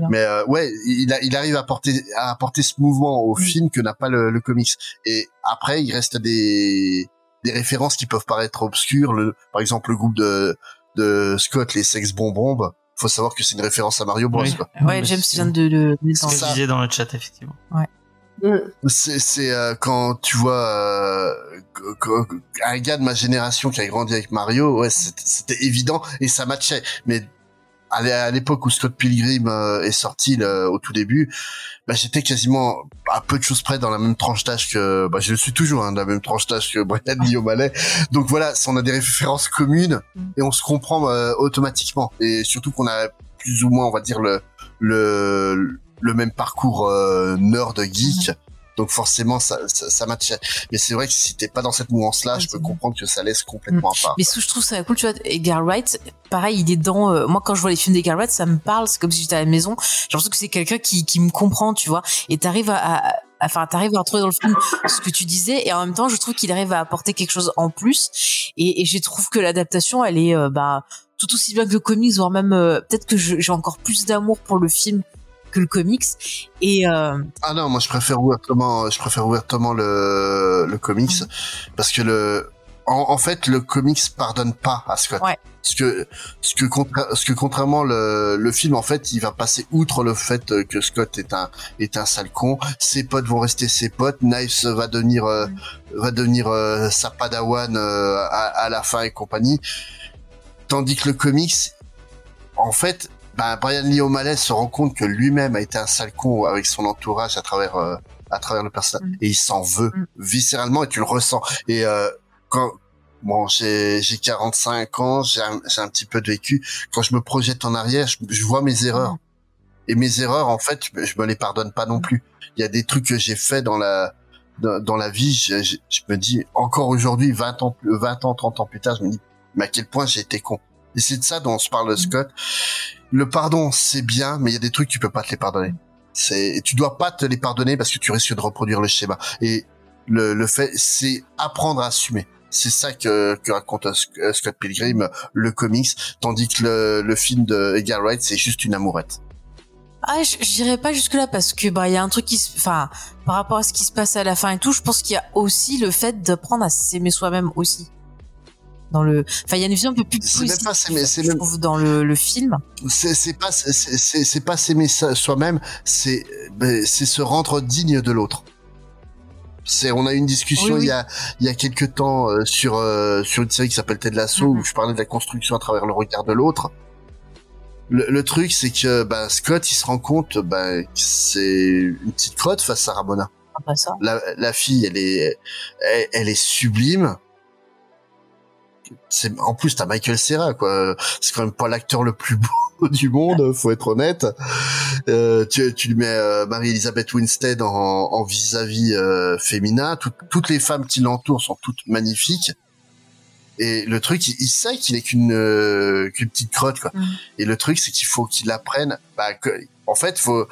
non. Mais euh, ouais, il, a, il arrive à apporter à apporter ce mouvement au Mm. film que n'a pas le, le comics. Et après, il reste des des références qui peuvent paraître obscures. Le, par exemple, le groupe de de Scott, les Sex Bonbomb. Faut savoir que c'est une référence à Mario Bros. Oui. Quoi. Ouais, James vient de de C'est ce que je disais dans le chat, effectivement. Mm. C'est euh, quand tu vois euh, un gars de ma génération qui a grandi avec Mario, ouais, c'était évident et ça matchait. Mais à l'é- à l'époque où Scott Pilgrim euh, est sorti au tout début, bah, j'étais quasiment à peu de choses près dans la même tranche d'âge que, bah, je suis toujours hein, dans la même tranche d'âge que Brian O'Malley. Donc voilà, on a des références communes Mm. et on se comprend euh, automatiquement. Et surtout qu'on a plus ou moins, on va dire le le le même parcours euh, nerd geek. Donc forcément ça ça, ça matchait. Mais c'est vrai que si t'es pas dans cette mouvance là, Ouais, je peux comprendre que ça laisse complètement à part. Mais ce que je trouve ça cool, tu vois, Edgar Wright, pareil, il est dans. euh, moi, quand je vois les films d'Edgar Wright, ça me parle. C'est comme si j'étais à la maison. J'ai l'impression que c'est quelqu'un qui qui me comprend, tu vois. Et t'arrives à, à enfin, t'arrives à retrouver dans le film ce que tu disais, et en même temps, je trouve qu'il arrive à apporter quelque chose en plus. Et, et je trouve que l'adaptation, elle est, euh, bah, tout aussi bien que le comics, voire même euh, peut-être que j'ai encore plus d'amour pour le film que le comics. Et euh, Ah non, moi je préfère ouvertement, je préfère ouvertement le, le comics parce que le, en, en fait, le comics pardonne pas à Scott. Ouais. Ce que, ce que, contra- ce que contrairement le, le film, en fait, il va passer outre le fait que Scott est un, est un sale con. Ses potes vont rester ses potes. Knives va devenir, euh, va devenir euh, sa padawan à, à la fin et compagnie. Tandis que le comics, en fait, ben, Brian Lee O'Malley se rend compte que lui-même a été un sale con avec son entourage à travers, euh, à travers le personnage. Mm. Et il s'en veut Mm. viscéralement et tu le ressens. Et euh, quand bon, j'ai j'ai 45 ans, j'ai un, j'ai un petit peu de vécu. Quand je me projette en arrière, je, je vois mes erreurs. Et mes erreurs, en fait, je, je me les pardonne pas non plus. Il y a des trucs que j'ai fait dans la dans, dans la vie, je, je, je me dis encore aujourd'hui, 20 ans, plus- 20 ans, 30 ans plus tard, je me dis mais à quel point j'ai été con. Et c'est de ça dont on se parle, Scott. Le pardon, c'est bien, mais il y a des trucs tu peux pas te les pardonner. C'est, tu dois pas te les pardonner parce que tu risques de reproduire le schéma. Et le, le fait, c'est apprendre à assumer. C'est ça que, que raconte euh, Sc- Scott Pilgrim, le comics, tandis que le, le film de Edgar Wright, c'est juste une amourette. Ah, dirais pas jusque là parce que bah il y a un truc qui se, enfin par rapport à ce qui se passe à la fin et tout, je pense qu'il y a aussi le fait d'apprendre à s'aimer soi-même aussi. Dans le, enfin il y a une vision un peu plus C'est même positive, pas s'aimer, c'est je même- trouve, dans le, le film. C'est, c'est pas, c'est, c'est, c'est pas s'aimer so- soi-même, c'est, ben, c'est se rendre digne de l'autre. C'est, on a eu une discussion Oui, oui. il y a, il y a quelques temps euh, sur, euh, sur une série qui s'appelle Ted Lasso Mhm. où je parlais de la construction à travers le regard de l'autre. Le, le truc, c'est que bah, Scott, il se rend compte bah, que c'est une petite crotte face à Ramona. Après ça. La, la fille, elle est, elle, elle est sublime. C'est, en plus, t'as Michael Serra, quoi. C'est quand même pas l'acteur le plus beau du monde, faut être honnête. Euh, tu, tu lui mets euh, Marie-Elisabeth Winstead en, en vis-à-vis euh, féminin. Tout- toutes les femmes qui l'entourent sont toutes magnifiques. Et le truc, il, il sait qu'il est qu'une qu'une petite crotte, quoi. Mhm. Et le truc, c'est qu'il faut qu'il apprenne. Bah, que, en fait, faut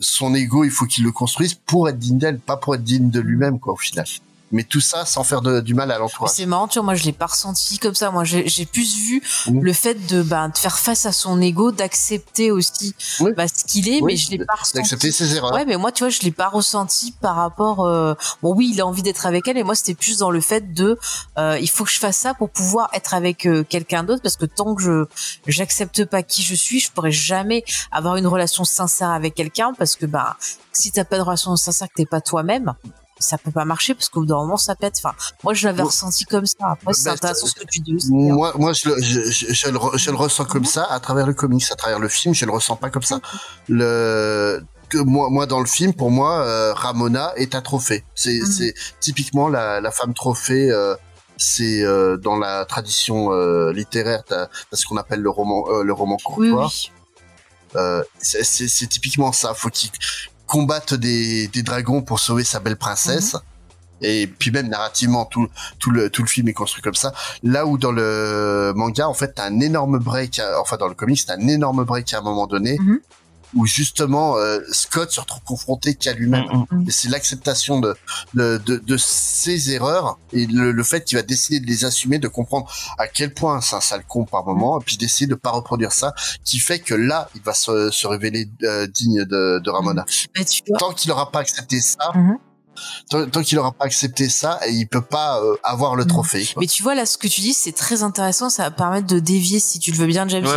son ego, il faut qu'il le construise pour être digne d'elle, pas pour être digne de lui-même, quoi, au final. Mais tout ça sans faire de- du mal à l'entourage. C'est marrant, tu vois, moi je l'ai pas ressenti comme ça. Moi j'ai plus vu Mhm. le fait de bah, de faire face à son ego, d'accepter aussi Oui. bah, ce qu'il est, Oui, mais je l'ai pas ressenti. D'accepter ses erreurs. Ouais, mais moi, tu vois, je l'ai pas ressenti par rapport. euh, Bon, oui, il a envie d'être avec elle, et moi, c'était plus dans le fait de, euh, il faut que je fasse ça pour pouvoir être avec euh, quelqu'un d'autre, parce que tant que je j'accepte pas qui je suis, je pourrais jamais avoir une relation sincère avec quelqu'un, parce que bah, si t'as pas de relation sincère, que t'es pas toi-même. Ça peut pas marcher parce qu'au bout d'un moment ça pète. Enfin, moi je l'avais ressenti comme ça. Après c'est Bah, intéressant ce que tu dis. aussi. Moi, moi, je, le- je, je, je le, re- je le ressens comme ça à travers le comics, à travers le film, je le ressens pas comme ça. Le, que moi, moi, dans le film, pour moi, euh, Ramona est un trophée. C'est, Mhm. c'est typiquement la, la femme trophée. euh, c'est euh, dans la tradition euh, littéraire, t'as, ce qu'on appelle le roman, euh, le roman Oui, courtois. oui. C'est, c'est, c'est typiquement ça. Faut qu'il combatte des, dragons pour sauver sa belle princesse. Et puis même narrativement, tout, tout le tout le film est construit comme ça. Là où dans le manga, en fait, t'as un énorme break. enfin, dans le comics, t'as un énorme break à un moment donné Mhm. Où justement euh, Scott se retrouve confronté qu'à lui-même. Mm, mm. Et c'est l'acceptation de, de, de, de ses erreurs et le, le fait qu'il va décider de les assumer, de comprendre à quel point c'est un sale con par moment, et puis d'essayer de pas reproduire ça, qui fait que là, il va se, se révéler euh, digne de, de Ramona. Bah, tu vois. Tant qu'il aura pas accepté ça, Mhm. Tant, tant qu'il aura pas accepté ça, et il peut pas euh, avoir le Mhm. trophée. quoi. Mais tu vois là, ce que tu dis, c'est très intéressant. Ça va permettre de dévier, si tu le veux bien, James, Ouais,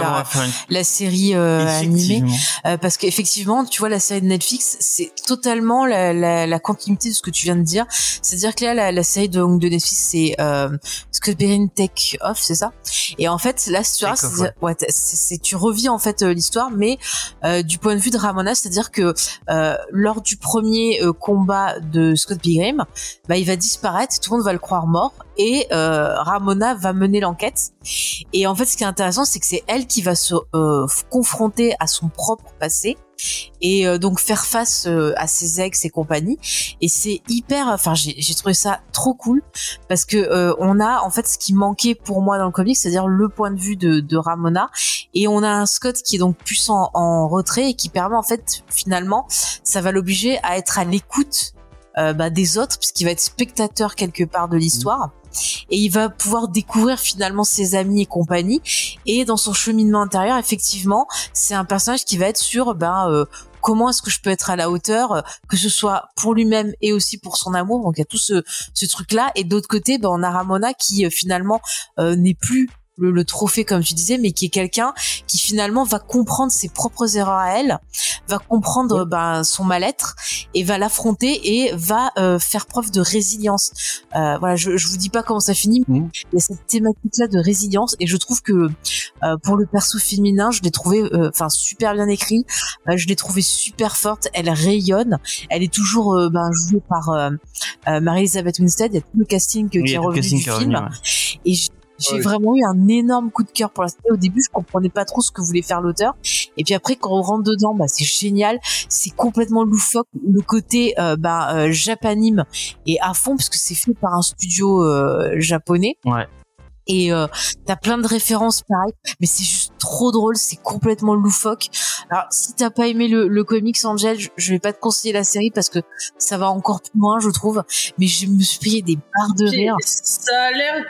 la, une... série euh, animée. Euh, parce qu'effectivement, tu vois, la série de Netflix, c'est totalement la, la, la continuité de ce que tu viens de dire. C'est-à-dire que là, la, la série de, de Netflix, c'est euh, Scott Pilgrim Take Off, c'est ça? Et en fait, là, tu vois, Take Off, c'est- ouais, t'as- c'est c'est- tu revis en fait euh, l'histoire, mais euh, du point de vue de Ramona, c'est-à-dire que euh, lors du premier euh, combat de Scott Pilgrim, bah, il va disparaître, tout le monde va le croire mort, et euh, Ramona va mener l'enquête. Et en fait, ce qui est intéressant, c'est que c'est elle qui va se euh, confronter à son propre passé et euh, donc faire face à ses ex et compagnie. Et c'est hyper, enfin, j'ai trouvé ça trop cool parce que on a en fait ce qui manquait pour moi dans le comic, c'est-à-dire le point de vue de, de Ramona, et on a un Scott qui est donc plus en, en retrait et qui permet en fait finalement, ça va l'obliger à être à l'écoute euh, bah, des autres puisqu'il va être spectateur quelque part de l'histoire. Et il va pouvoir découvrir finalement ses amis et compagnie. Et dans son cheminement intérieur, effectivement, c'est un personnage qui va être sur ben euh, comment est-ce que je peux être à la hauteur, euh, que ce soit pour lui-même et aussi pour son amour. Donc il y a tout ce, ce truc-là. Et d'autre côté, ben, on a Ramona qui euh, finalement euh, n'est plus le, le, trophée comme tu disais mais qui est quelqu'un qui finalement va comprendre ses propres erreurs à elle va comprendre ben, son mal-être et va l'affronter et va euh, faire preuve de résilience. Euh, voilà je, je vous dis pas comment ça finit mais Mhm. il y a cette thématique là de résilience et je trouve que euh, pour le perso féminin je l'ai trouvé euh, enfin super bien écrit. Euh, je l'ai trouvé super forte. Elle rayonne. Elle est toujours euh, ben, jouée par Marie-Elisabeth Winstead. Il y a tout le casting Oui, qui est revenu du film revenu, ouais. et j- j'ai Ouais. vraiment eu un énorme coup de cœur pour la série. Au début, je comprenais pas trop ce que voulait faire l'auteur. Et puis après, quand on rentre dedans, bah, c'est génial. C'est complètement loufoque. Le côté, euh, bah, euh, japanime est à fond parce que c'est fait par un studio euh, japonais. Ouais. Et euh, t'as plein de références pareil, mais c'est juste trop drôle, c'est complètement loufoque. Alors si t'as pas aimé le, le comics Angel, je, je vais pas te conseiller la série parce que ça va encore plus loin, je trouve. Mais je me suis pris des barres de rire. Ça a l'air.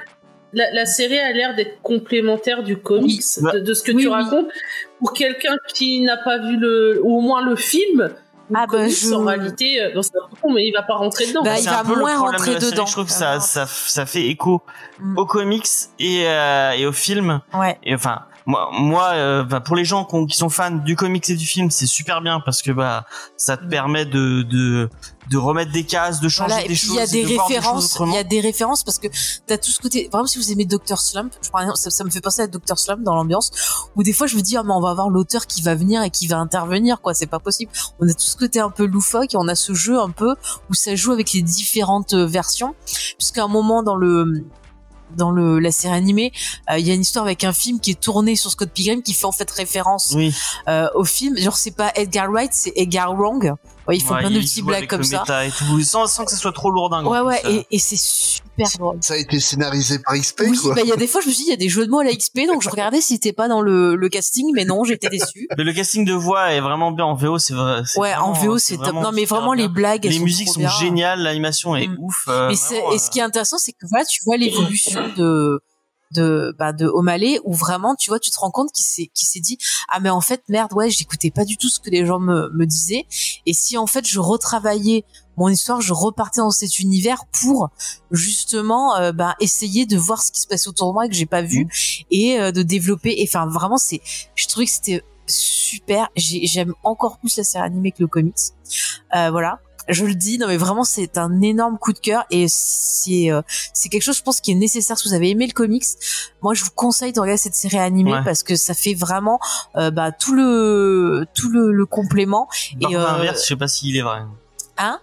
La, la série a l'air d'être complémentaire du comics, Oui. de, de ce que Oui, tu oui. racontes. Pour quelqu'un qui n'a pas vu le, ou au moins le film, le Ah bah, comics, je- en réalité, euh, mais il va pas rentrer dedans. Bah, il va moins rentrer de la série, dedans. Je trouve que ça, ça, ça fait écho Mm. aux comics et, euh, et au film. Ouais. Et enfin, moi, moi euh, bah, pour les gens qui, ont- qui sont fans du comics et du film, c'est super bien parce que bah ça te Mm. permet de, de de remettre des cases, de changer Voilà, et des choses, il y a des de références, il y a des références parce que t'as tout ce côté. Par exemple, si vous aimez Doctor Slump, je un exemple, ça, ça me fait penser à Doctor Slump dans l'ambiance, où des fois je me dis ah mais on va avoir l'auteur qui va venir et qui va intervenir quoi, c'est pas possible. On a tout ce côté un peu loufoque et on a ce jeu un peu où ça joue avec les différentes euh, versions, puisqu'à un moment dans le dans le la série animée, euh, il y a une histoire avec un film qui est tourné sur Scott Pilgrim qui fait en fait référence Oui, euh, au film. Genre c'est pas Edgar Wright, c'est Edgar Wrong. Ouais, ils font Ouais, plein de petits blagues comme ça. méta et tout, sans, sans que ça soit trop lourdingue. en Ouais, ouais, euh. et, et c'est super drôle. Ça a été scénarisé par XP, Oui, quoi. bah il y a des fois je me suis dit il y a des jeux de mots à la XP donc je regardais si c'était pas dans le, le casting mais non j'étais déçue. Mais le casting de voix est vraiment bien en VO, c'est vrai. Ouais en VO c'est top. Non mais vraiment les blagues les musiques sont géniales, l'animation est Mm. ouf. euh, Mais vraiment, et ce qui est intéressant c'est que voilà tu vois l'évolution de de bah de O'Malley où vraiment tu vois tu te rends compte qu'il s'est qu'il s'est dit ah mais en fait merde ouais j'écoutais pas du tout ce que les gens me me disaient. Et si en fait je retravaillais mon histoire je repartais dans cet univers pour justement euh, bah, essayer de voir ce qui se passait autour de moi et que j'ai pas vu et euh, de développer. Et enfin vraiment c'est je trouvais que c'était super. J'ai- j'aime encore plus la série animée que le comics. Euh, voilà je le dis non mais vraiment c'est un énorme coup de cœur et c'est euh, c'est quelque chose je pense qui est nécessaire si vous avez aimé le comics moi je vous conseille de regarder cette série animée Ouais. parce que ça fait vraiment euh, bah, tout le tout le, le complément et, contre, euh, l'inverse, je sais pas s'il est vrai. Hein?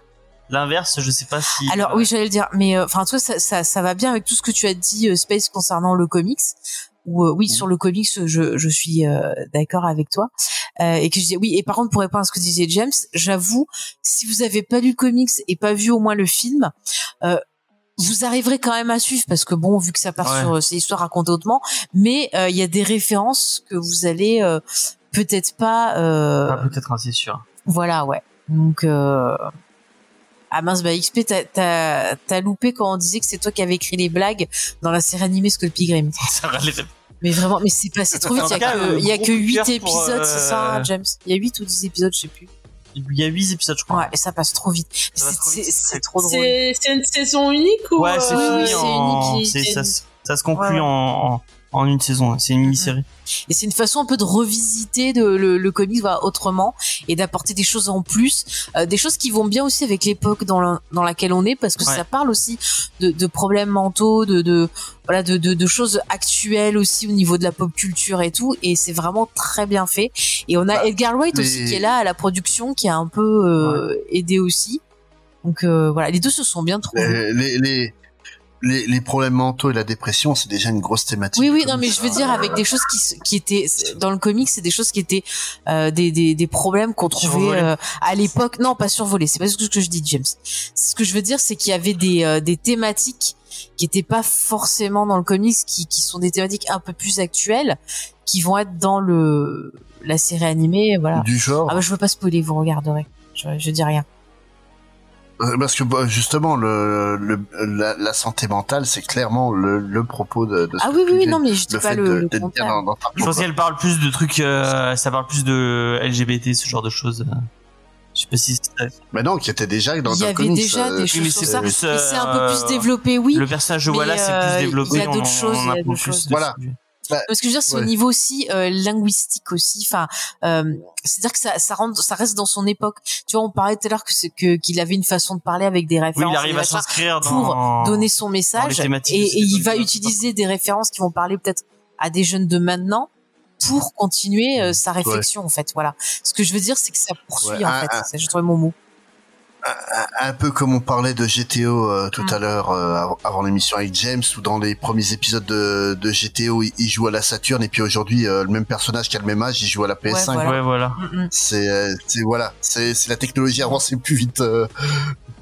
L'inverse, je sais pas si. alors oui, j'allais le dire, mais euh, enfin, toi, ça, ça, ça va bien avec tout ce que tu as dit, euh, Space, concernant le comics. Euh, oui, sur le comics, je, je suis euh, d'accord avec toi. Euh, et que je dis oui. Et par contre, pour répondre à ce que disait James, j'avoue, si vous avez pas lu le comics et pas vu au moins le film, vous arriverez quand même à suivre parce que bon, vu que ça part Ouais. sur ces histoires racontées autrement, mais euh, il y a des références que vous allez euh, peut-être pas. Euh, Ah, peut-être, hein, c'est sûr. voilà, ouais. Donc. Ah mince, bah XP, t'as- t'as t'as loupé quand on disait que c'est toi qui avais écrit les blagues dans la série animée Skull Pilgrim. Ça va les- Mais vraiment, mais c'est passé trop vite. Il y a que, euh, il y a gros que coup de 8 cœur pour, épisodes, c'est ça, euh, James? Il y a 8 ou 10 épisodes, je sais plus. Il y a 8 épisodes, je crois. Ouais, et ça passe trop vite. C'est trop vite, c'est- c'est c'est trop drôle. C'est c'est une saison unique ou Ouais, c'est euh, oui, fini c'est en... unique, c'est- c'est- ça, se- ça se conclut Ouais, ouais. En, en, en une saison. C'est une mini-série. Et c'est une façon un peu de revisiter de, le, le comics voilà, autrement et d'apporter des choses en plus, euh, des choses qui vont bien aussi avec l'époque dans, la- dans laquelle on est, parce que Ouais. ça parle aussi de, de problèmes mentaux, de, de voilà, de, de, de choses actuelles aussi au niveau de la pop culture et tout. Et c'est vraiment très bien fait. Et on a Bah, Edgar Wright mais- aussi qui est là à la production, qui a un peu euh, aidé aussi. Donc euh, voilà, les deux se sont bien trouvés. Les, les, les, les, problèmes mentaux et la dépression, c'est déjà une grosse thématique. Oui, oui, non, comics, mais je veux dire avec des choses qui, qui étaient dans le comics, c'est des choses qui étaient euh, des, des, des problèmes qu'on trouvait euh, à l'époque. Non, pas survolés. C'est pas ce que je dis, James. Ce que je veux dire, c'est qu'il y avait des, euh, des thématiques qui étaient pas forcément dans le comics, qui, qui sont des thématiques un peu plus actuelles, qui vont être dans le la série animée. Voilà. Du genre. Ah bah je veux pas spoiler, vous regarderez. Je, je dis rien. Euh, Parce que bah, justement, le, le, la, la santé mentale, c'est clairement le, le propos de, de Ah ce oui, oui, oui, film. non, mais je dis le pas fait le, de- dans, dans ta Je pense qu'elle parle plus de trucs, euh, ça parle plus de LGBT, ce genre de choses. sais pas si c'est- Mais non, qui était déjà dans Il y avait comics, déjà euh, des oui, choses comme c'est ça. un peu euh, plus développé, oui. le personnage de euh, c'est plus développé. il y a d'autres choses, il dessus. Parce que je veux dire, c'est au Ouais. niveau aussi euh, linguistique aussi. Enfin, euh, c'est-à-dire que ça, ça rentre, ça reste dans son époque. Tu vois, on parlait tout à l'heure que c'est que qu'il avait une façon de parler avec des Oui, références, il et arrive à s'inscrire dans... pour donner son message. Et, il va utiliser des références qui vont parler peut-être à des jeunes de maintenant pour continuer euh, sa réflexion en fait. Voilà. Ce que je veux dire, c'est que ça poursuit Ouais, en un- fait. C'est- J'ai trouvé mon mot. Un, un peu comme on parlait de GTO euh, tout Mm. à l'heure euh, avant, avant l'émission avec James, où dans les premiers épisodes de, de GTO, il, il joue à la Saturn, et puis aujourd'hui, euh, le même personnage qui a le même âge, il joue à la PS5. voilà. Ouais, voilà. Mm, mm. C'est, euh, c'est voilà, c'est, c'est la technologie avancée plus vite, euh,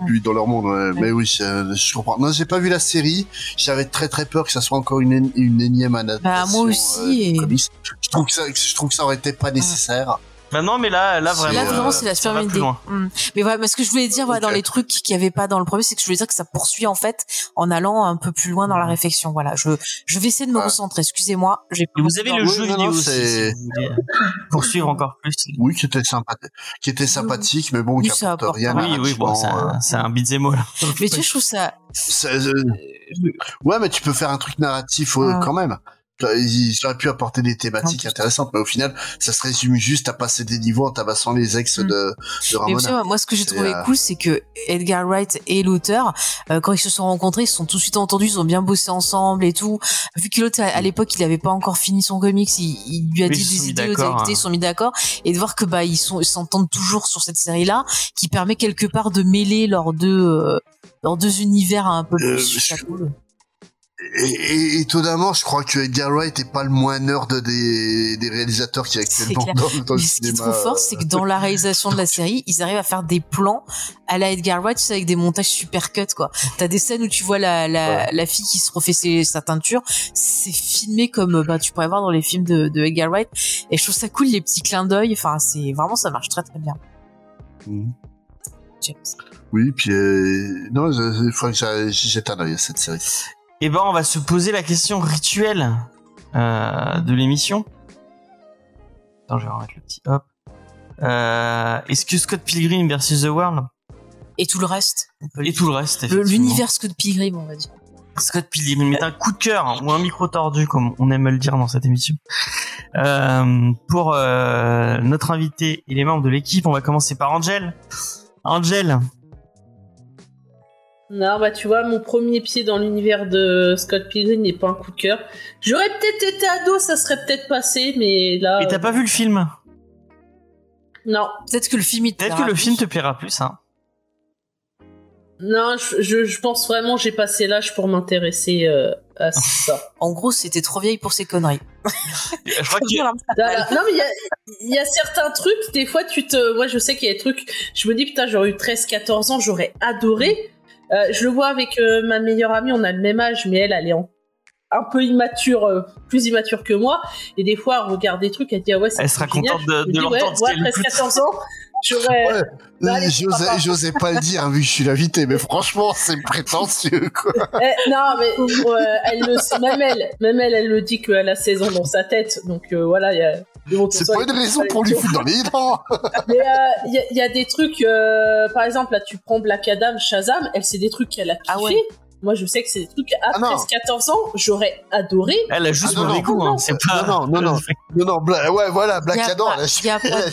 plus vite dans leur monde. ouais. Mais oui, je, je comprends. Non, j'ai pas vu la série. J'avais très très peur que ça soit encore une, énième adaptation. Bah, moi aussi, euh, et-. Je trouve que ça, je trouve que ça aurait été pas nécessaire. Bah non, mais là, là vraiment. Là vraiment euh, c'est la ça va ferme plus idée. loin. Mm. Mais voilà, mais ce que je voulais dire voilà, dans les trucs qu'il y avait pas dans le premier, c'est que je voulais dire que ça poursuit en fait en allant un peu plus loin dans la réflexion. Voilà, je je vais essayer de me Ouais. recentrer. Excusez-moi, j'ai vous avez le Oui, jeu non, vidéo aussi, si poursuivre encore plus. Oui, qui était sympa, qui était sympathique, mais bon, Oui, qui ça apporte rien. Oui, oui, bon, euh, un, c'est un beat'em all. Mais tu sais, je trouve ça. euh, Ouais, mais tu peux faire un truc narratif euh, Ouais. quand même. Ils auraient pu apporter des thématiques intéressantes, mais au final, ça se résume juste à passer des niveaux en tabassant les ex Mm. de, de Ramona. moi, ce que j'ai trouvé euh, cool, c'est que Edgar Wright et l'auteur, euh, quand ils se sont rencontrés, ils se sont tout de suite entendus, ils ont bien bossé ensemble et tout. Vu que l'autre, à, à l'époque, il avait pas encore fini son comics, il, il lui a Oui, dit des idées, l'autre d'accord, a écouté, hein. ils se sont mis d'accord, et de voir que bah ils sont, ils s'entendent toujours sur cette série-là, qui permet quelque part de mêler leurs deux, euh, leurs deux univers un peu Euh, plus. je-. Et, et- étonnamment, je crois que Edgar Wright est pas le moins nerd des, des réalisateurs qui actuellement dans, dans le Mais ce qui est cinéma. trop fort, c'est que dans la réalisation de la série, ils arrivent à faire des plans à la Edgar Wright, tu sais, avec des montages super cut, quoi. T'as des scènes où tu vois la, la, la fille qui se refait ses, sa teinture. C'est filmé comme, bah, tu pourrais voir dans les films de, de Edgar Wright. Et je trouve ça cool, les petits clins d'œil. Enfin, c'est, vraiment, ça marche très très bien. Mhm. James. Oui, puis euh, non, il faudrait que j'y jette un œil à cette série. Eh ben, on va se poser la question rituelle euh, de l'émission. Attends, je vais remettre le petit hop. Euh, Est-ce que Scott Pilgrim versus The World Et tout le reste. et tout le reste. L'univers Scott Pilgrim, on va dire. Scott Pilgrim est un coup de cœur hein, ou un micro tordu comme on aime le dire dans cette émission. Euh, pour euh, notre invité et les membres de l'équipe, on va commencer par Angel. Angel, Non, bah tu vois, mon premier pied dans l'univers de Scott Pilgrim n'est pas un coup de cœur. J'aurais peut-être été ado, ça serait peut-être passé, mais là. et t'as euh, pas vu le film Non, Peut-être que le film, il te Peut-être que plaira le plus. film te plaira plus. Hein. non, je, je, je pense vraiment j'ai passé l'âge pour m'intéresser euh, à ça. En gros, c'était trop vieille pour ces conneries. Je crois. Non, mais il y a, il y a certains trucs, des fois, tu te. Moi, je sais qu'il y a des trucs. Je me dis, putain, j'aurais eu 13-14 ans, j'aurais adoré. Euh, je le vois avec euh, ma meilleure amie, on a le même âge, mais elle, elle est en- un peu immature, euh, plus immature que moi. Et des fois, elle regarde des trucs, elle dit, ah ouais, c'est Elle sera génial. contente de- ouais, l'entendre ouais, elle écoute. 13-14 ans, j'aurais. Ouais. Bah, allez, J'osais, pas le dire, vu que je suis l'invité, mais franchement, c'est prétentieux, quoi. Eh, non, mais euh, elle le sait, même elle, même elle, elle le dit qu'elle a 16 ans dans sa tête. Donc euh, voilà, il y a. C'est pas une raison pour lui foutre dans les dents. Mais euh, il y, a- il y a des trucs, euh, par exemple, là, tu prends Black Adam, Shazam, elle, c'est des trucs qu'elle a kiffé. Ah ouais. Moi, je sais que c'est des trucs à Ah non. 13-14 ans, j'aurais adoré. elle a juste Ah non, mauvais non, goût. non, Hein. C'est pas. non, non, non. Non, non, Bla- ouais, voilà, Black Adam, elle a, juste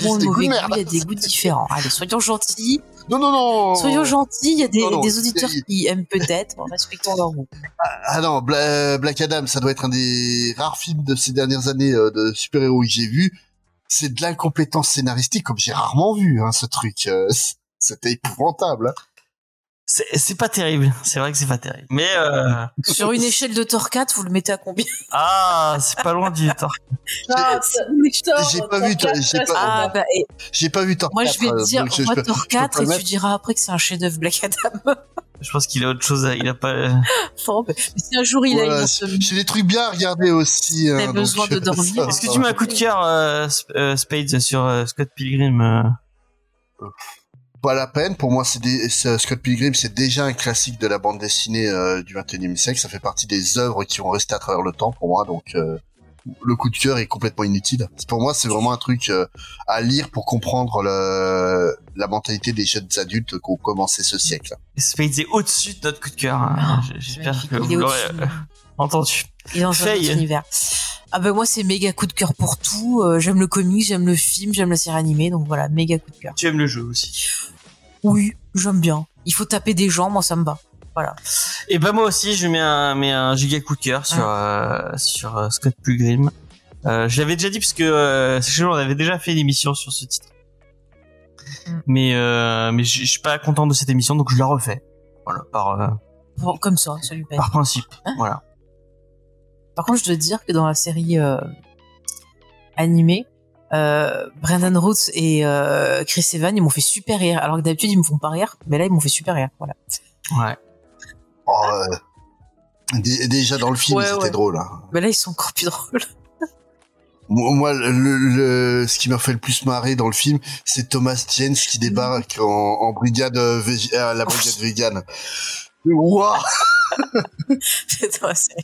bon des de goûts de merde. il y a des goûts différents. Allez, soyons gentils. Non, non, non. Soyons gentils, il y a des, Non, non, des auditeurs qui aiment peut-être, respectons leur goût. Ah non, Bla- Black Adam, ça doit être un des rares films de ces dernières années euh, de super-héros que j'ai vu. C'est de l'incompétence scénaristique comme j'ai rarement vu, hein, ce truc. euh, C'était épouvantable. hein. C'est c'est pas terrible. C'est vrai que c'est pas terrible. Mais euh, Sur une échelle de Thor 4, vous le mettez à combien? Ah, c'est pas loin du Thor. Non, Thor- j'ai pas vu, 4, j'ai pas- c'est Ah, bon. bah, et J'ai pas vu Thor moi, 4, je vais euh, te dire, Thor je peux 4 pas et tu diras après que c'est un chef-d'œuvre Black Adam. Je pense qu'il a autre chose. À... Il a pas. euh, Enfin, mais si un jour il a une j'ai des trucs bien à regarder aussi. hein, T'as donc, besoin de euh, dormir. ça Est-ce que va. tu mets un coup de cœur, euh, Sp- euh, Spades, sur euh, Scott Pilgrim euh? Pas la peine. Pour moi, c'est des- Scott Pilgrim, c'est déjà un classique de la bande dessinée euh, du 21e siècle. Ça fait partie des œuvres qui vont rester à travers le temps pour moi. Donc, euh, le coup de cœur est complètement inutile. Pour moi, c'est vraiment un truc euh, à lire pour comprendre le, la mentalité des jeunes adultes qui ont commencé ce siècle. Spades est au-dessus de notre coup de cœur. hein. Ah, J'espère que vous l'aurez entendu. Est dans un univers. Ah ben moi c'est méga coup de cœur pour tout. Euh, j'aime le comics, j'aime le film, j'aime la série animée, donc voilà, méga coup de cœur. Tu aimes le jeu aussi. Oui, j'aime bien. Il faut taper des gens, moi ça me va. Voilà. Et bah moi aussi, je mets un, mets un giga coup de cœur sur euh, sur euh, Scott Pilgrim. Euh, je l'avais déjà dit parce que euh, on avait déjà fait une émission sur ce titre. Mm. Mais euh, mais je suis pas content de cette émission, donc je la refais. Voilà, par euh, Bon, comme ça, ça lui plaît. par principe. Hein voilà. Par contre, je dois te dire que dans la série euh, animée, euh, Brendan Roots et euh, Chris Evans, ils m'ont fait super rire. Alors que d'habitude, ils me font pas rire, mais là, ils m'ont fait super rire. Voilà. Ouais. Oh, euh, dé- déjà dans le film, Ouais, c'était ouais. drôle. hein. Mais là, ils sont encore plus drôles. Moi, le, le- ce qui m'a fait le plus marrer dans le film, c'est Thomas Jens qui débarque en, en brigade euh, à la brigade végane. Waouh, C'est toi, c'est-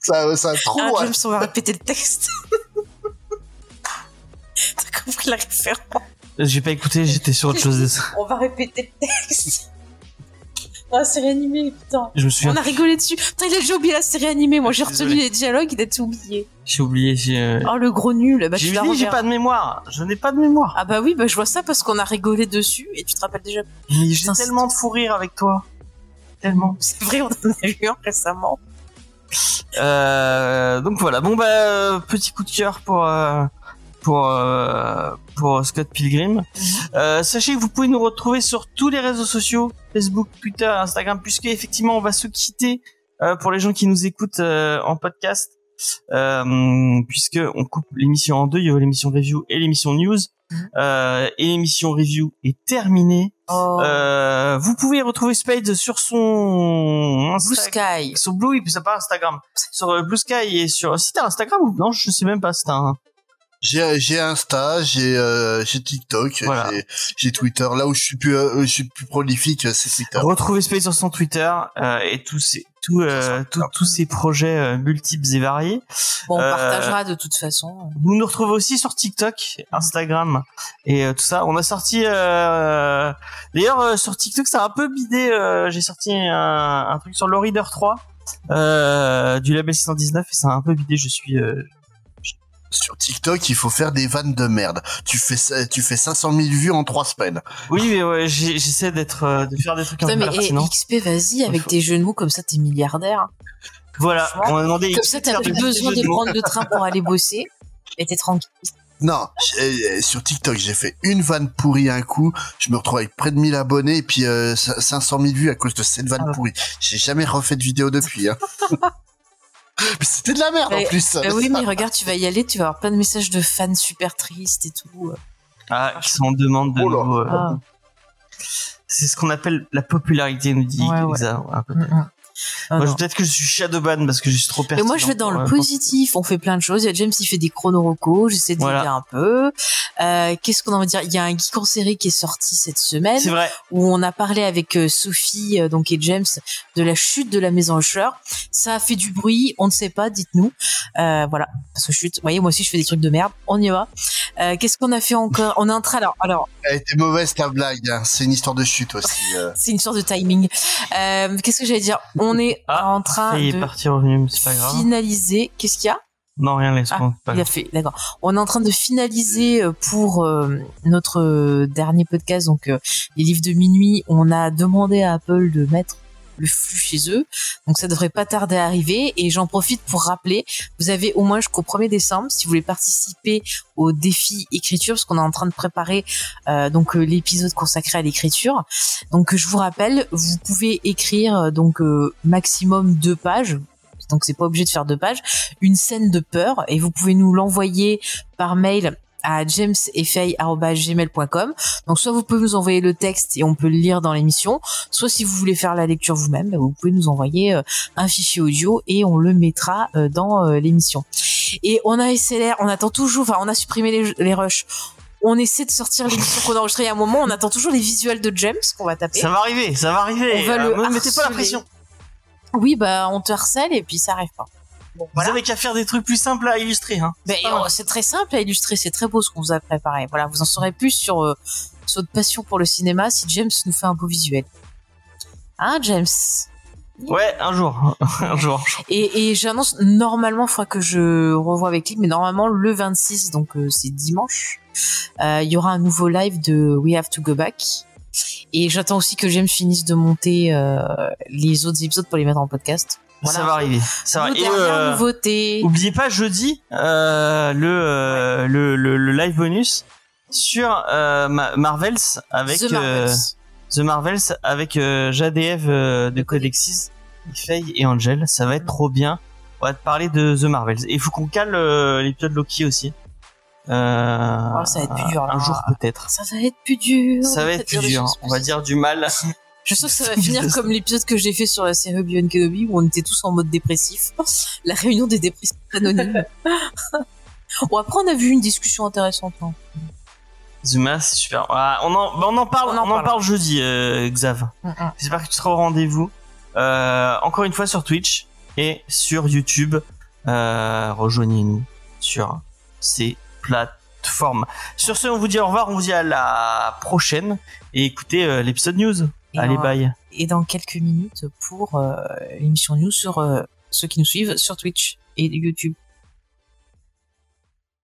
ça, ça a trop. Ah. James, on va répéter le texte. T'as compris la référence J'ai pas écouté, j'étais sur autre chose. de ça. On va répéter le texte. Dans la série animée, putain. Je me souviens. On a rigolé dessus. Putain, il a déjà oublié la série animée. Moi, j'ai retenu Désolé. les dialogues, il a tout oublié. J'ai oublié. J'ai euh, Oh, le gros nul. Bah, j'ai dit, j'ai pas de mémoire. Je n'ai pas de mémoire. Ah bah oui, bah je vois ça parce qu'on a rigolé dessus et tu te rappelles déjà. Mais j'ai tellement de fou rire avec toi. Tellement. C'est vrai, on en a eu un récemment. Euh, donc voilà. Bon bah euh, petit coup de cœur pour euh, pour euh, pour Scott Pilgrim. Euh, sachez que vous pouvez nous retrouver sur tous les réseaux sociaux Facebook, Twitter, Instagram, puisque effectivement on va se quitter euh, pour les gens qui nous écoutent euh, en podcast. Euh, puisque on coupe l'émission en deux, il y a l'émission review et l'émission news. Euh, et l'émission review est terminée. Oh. Euh, vous pouvez retrouver Spade sur son Blue Insta- Sky. sur Blue, c'est pas Instagram. Sur euh, Blue Sky et sur. Si t'as Instagram ou non, je sais même pas si t'as un. J'ai j'ai Insta, j'ai euh, j'ai TikTok, Voilà. j'ai- Twitter. Là où je suis plus euh, je suis plus prolifique, c'est Twitter. Retrouvez Spade sur son Twitter euh, et tous ces tous euh, tous tous ces projets euh, multiples et variés. Bon, on Euh, partagera de toute façon. Vous nous retrouvez aussi sur TikTok, Instagram et euh, tout ça. On a sorti euh... d'ailleurs euh, sur TikTok, ça a un peu bidé. euh, J'ai sorti un, un truc sur le Reader 3 euh, du label 619 et ça a un peu bidé. Je suis euh, Sur TikTok, il faut faire des vannes de merde. Tu fais tu fais 500 000 vues en trois semaines. Oui, mais ouais, j'essaie d'être, euh, de faire des trucs un peu mais eh, pertinents. XP, vas-y, avec Faut- tes jeux de mots, comme ça, t'es milliardaire. Voilà, on a demandé. Comme ça, t'as plus des besoin de prendre le train pour aller bosser. Et t'es tranquille. Non, j'ai- sur TikTok, j'ai fait une vanne pourrie un coup. Je me retrouve avec près de 1000 abonnés et puis euh, 500 000 vues à cause de cette vanne Ah. pourrie. J'ai jamais refait de vidéo depuis. Hein. Mais c'était de la merde en plus. Bah oui, mais regarde, tu vas y aller, tu vas avoir plein de messages de fans super tristes et tout. Ah, qui sont en demande de Oh nouveau. euh, Ah. C'est ce qu'on appelle la popularité, nous dit Ouais, ouais, un peu. Mm, mm. Ah, Moi, non. je- peut-être que je suis shadowban parce que je suis trop pertinent. moi, je vais dans le positif. On fait plein de choses. Il y a James, il fait des chronorocos. J'essaie de Voilà. un peu. Euh, Qu'est-ce qu'on en va dire? Il y a un geek en série qui est sorti cette semaine C'est vrai. où on a parlé avec euh, Sophie euh, donc et James de la chute de la maison Usher. Ça a fait du bruit. On ne sait pas. Dites-nous. Euh, voilà. Parce que chute. Vous voyez, moi aussi, je fais des trucs de merde. On y va. Euh, Qu'est-ce qu'on a fait encore? On est en train. Alors, alors, Elle était mauvaise ta blague. hein. C'est une histoire de chute aussi. euh. c'est une sorte de timing. Euh, Qu'est-ce que j'allais dire? On est Ah, en train est de parti revenu, mais c'est pas grave. finaliser. Qu'est-ce qu'il y a? Non, rien, laisse Ah, pas Il a fait, d'accord. On est en train de finaliser euh, pour euh, notre euh, dernier podcast, donc euh, les livres de minuit. On a demandé à Apple de mettre le flux chez eux, donc ça devrait pas tarder à arriver. Et j'en profite pour rappeler, vous avez au moins jusqu'au 1er décembre si vous voulez participer au défi écriture, parce qu'on est en train de préparer euh, donc euh, l'épisode consacré à l'écriture. Donc je vous rappelle, vous pouvez écrire euh, donc euh, maximum deux pages. Donc c'est pas obligé de faire deux pages une scène de peur et vous pouvez nous l'envoyer par mail à jamesfay.gmail.com. Donc soit vous pouvez nous envoyer le texte et on peut le lire dans l'émission, soit si vous voulez faire la lecture vous-même, bah, vous pouvez nous envoyer euh, un fichier audio et on le mettra euh, dans euh, l'émission. Et on a SLR, on attend toujours, enfin on a supprimé les, les rushs. On essaie de sortir l'émission qu'on a enregistrée a un moment, on attend toujours les visuels de James qu'on va taper. Ça va arriver, ça va arriver. On va Euh, le me mettez pas la pression. Oui, bah on te harcèle et puis ça arrive pas. Bon, Vous voilà. avez qu'à faire des trucs plus simples à illustrer. Hein. Oh, c'est très simple à illustrer, c'est très beau ce qu'on vous a préparé. Voilà, vous en saurez plus sur, euh, sur passion pour le cinéma si James nous fait un beau visuel. Hein, James? Ouais, un jour, un jour. Et, et j'annonce, normalement, il faudra que je revoie avec lui, mais normalement, le 26, donc euh, c'est dimanche, euh, il y aura un nouveau live de We Have to Go Back. Et j'attends aussi que James finisse de monter euh, les autres épisodes pour les mettre en podcast. Voilà. Ça va arriver. Ça va. Et, euh, nouveautés. Oubliez pas jeudi euh, le, euh, le, le le live bonus sur euh, Ma- Marvels avec The euh, Marvels. The Marvels avec euh, euh, de Codexis, Faye et Angel. Ça va être trop bien. On va te parler de The Marvels. Et il faut qu'on cale euh, l'épisode Loki aussi. Euh, Oh, ça va être plus dur, là. Un jour peut-être. Ça va être plus dur. Ça va être plus dur. On va dire du mal. Je sens que ça va finir comme l'épisode que j'ai fait sur la série Obi-Wan Kenobi où on était tous en mode dépressif. La réunion des dépressifs anonymes. bon, après, on a vu une discussion intéressante. hein. Zuma, c'est super. Ah, on, en, bah, on en parle, On on en parle jeudi, euh, Xav. Mm, mm. J'espère que tu seras au rendez-vous. Euh, encore une fois sur Twitch et sur YouTube. Euh, Rejoignez-nous sur ces plateformes. Sur ce, on vous dit au revoir, on vous dit à la prochaine et écoutez euh, l'épisode news. Et Allez, on- bye. Et dans quelques minutes pour euh, l'émission news sur euh, ceux qui nous suivent sur Twitch et YouTube.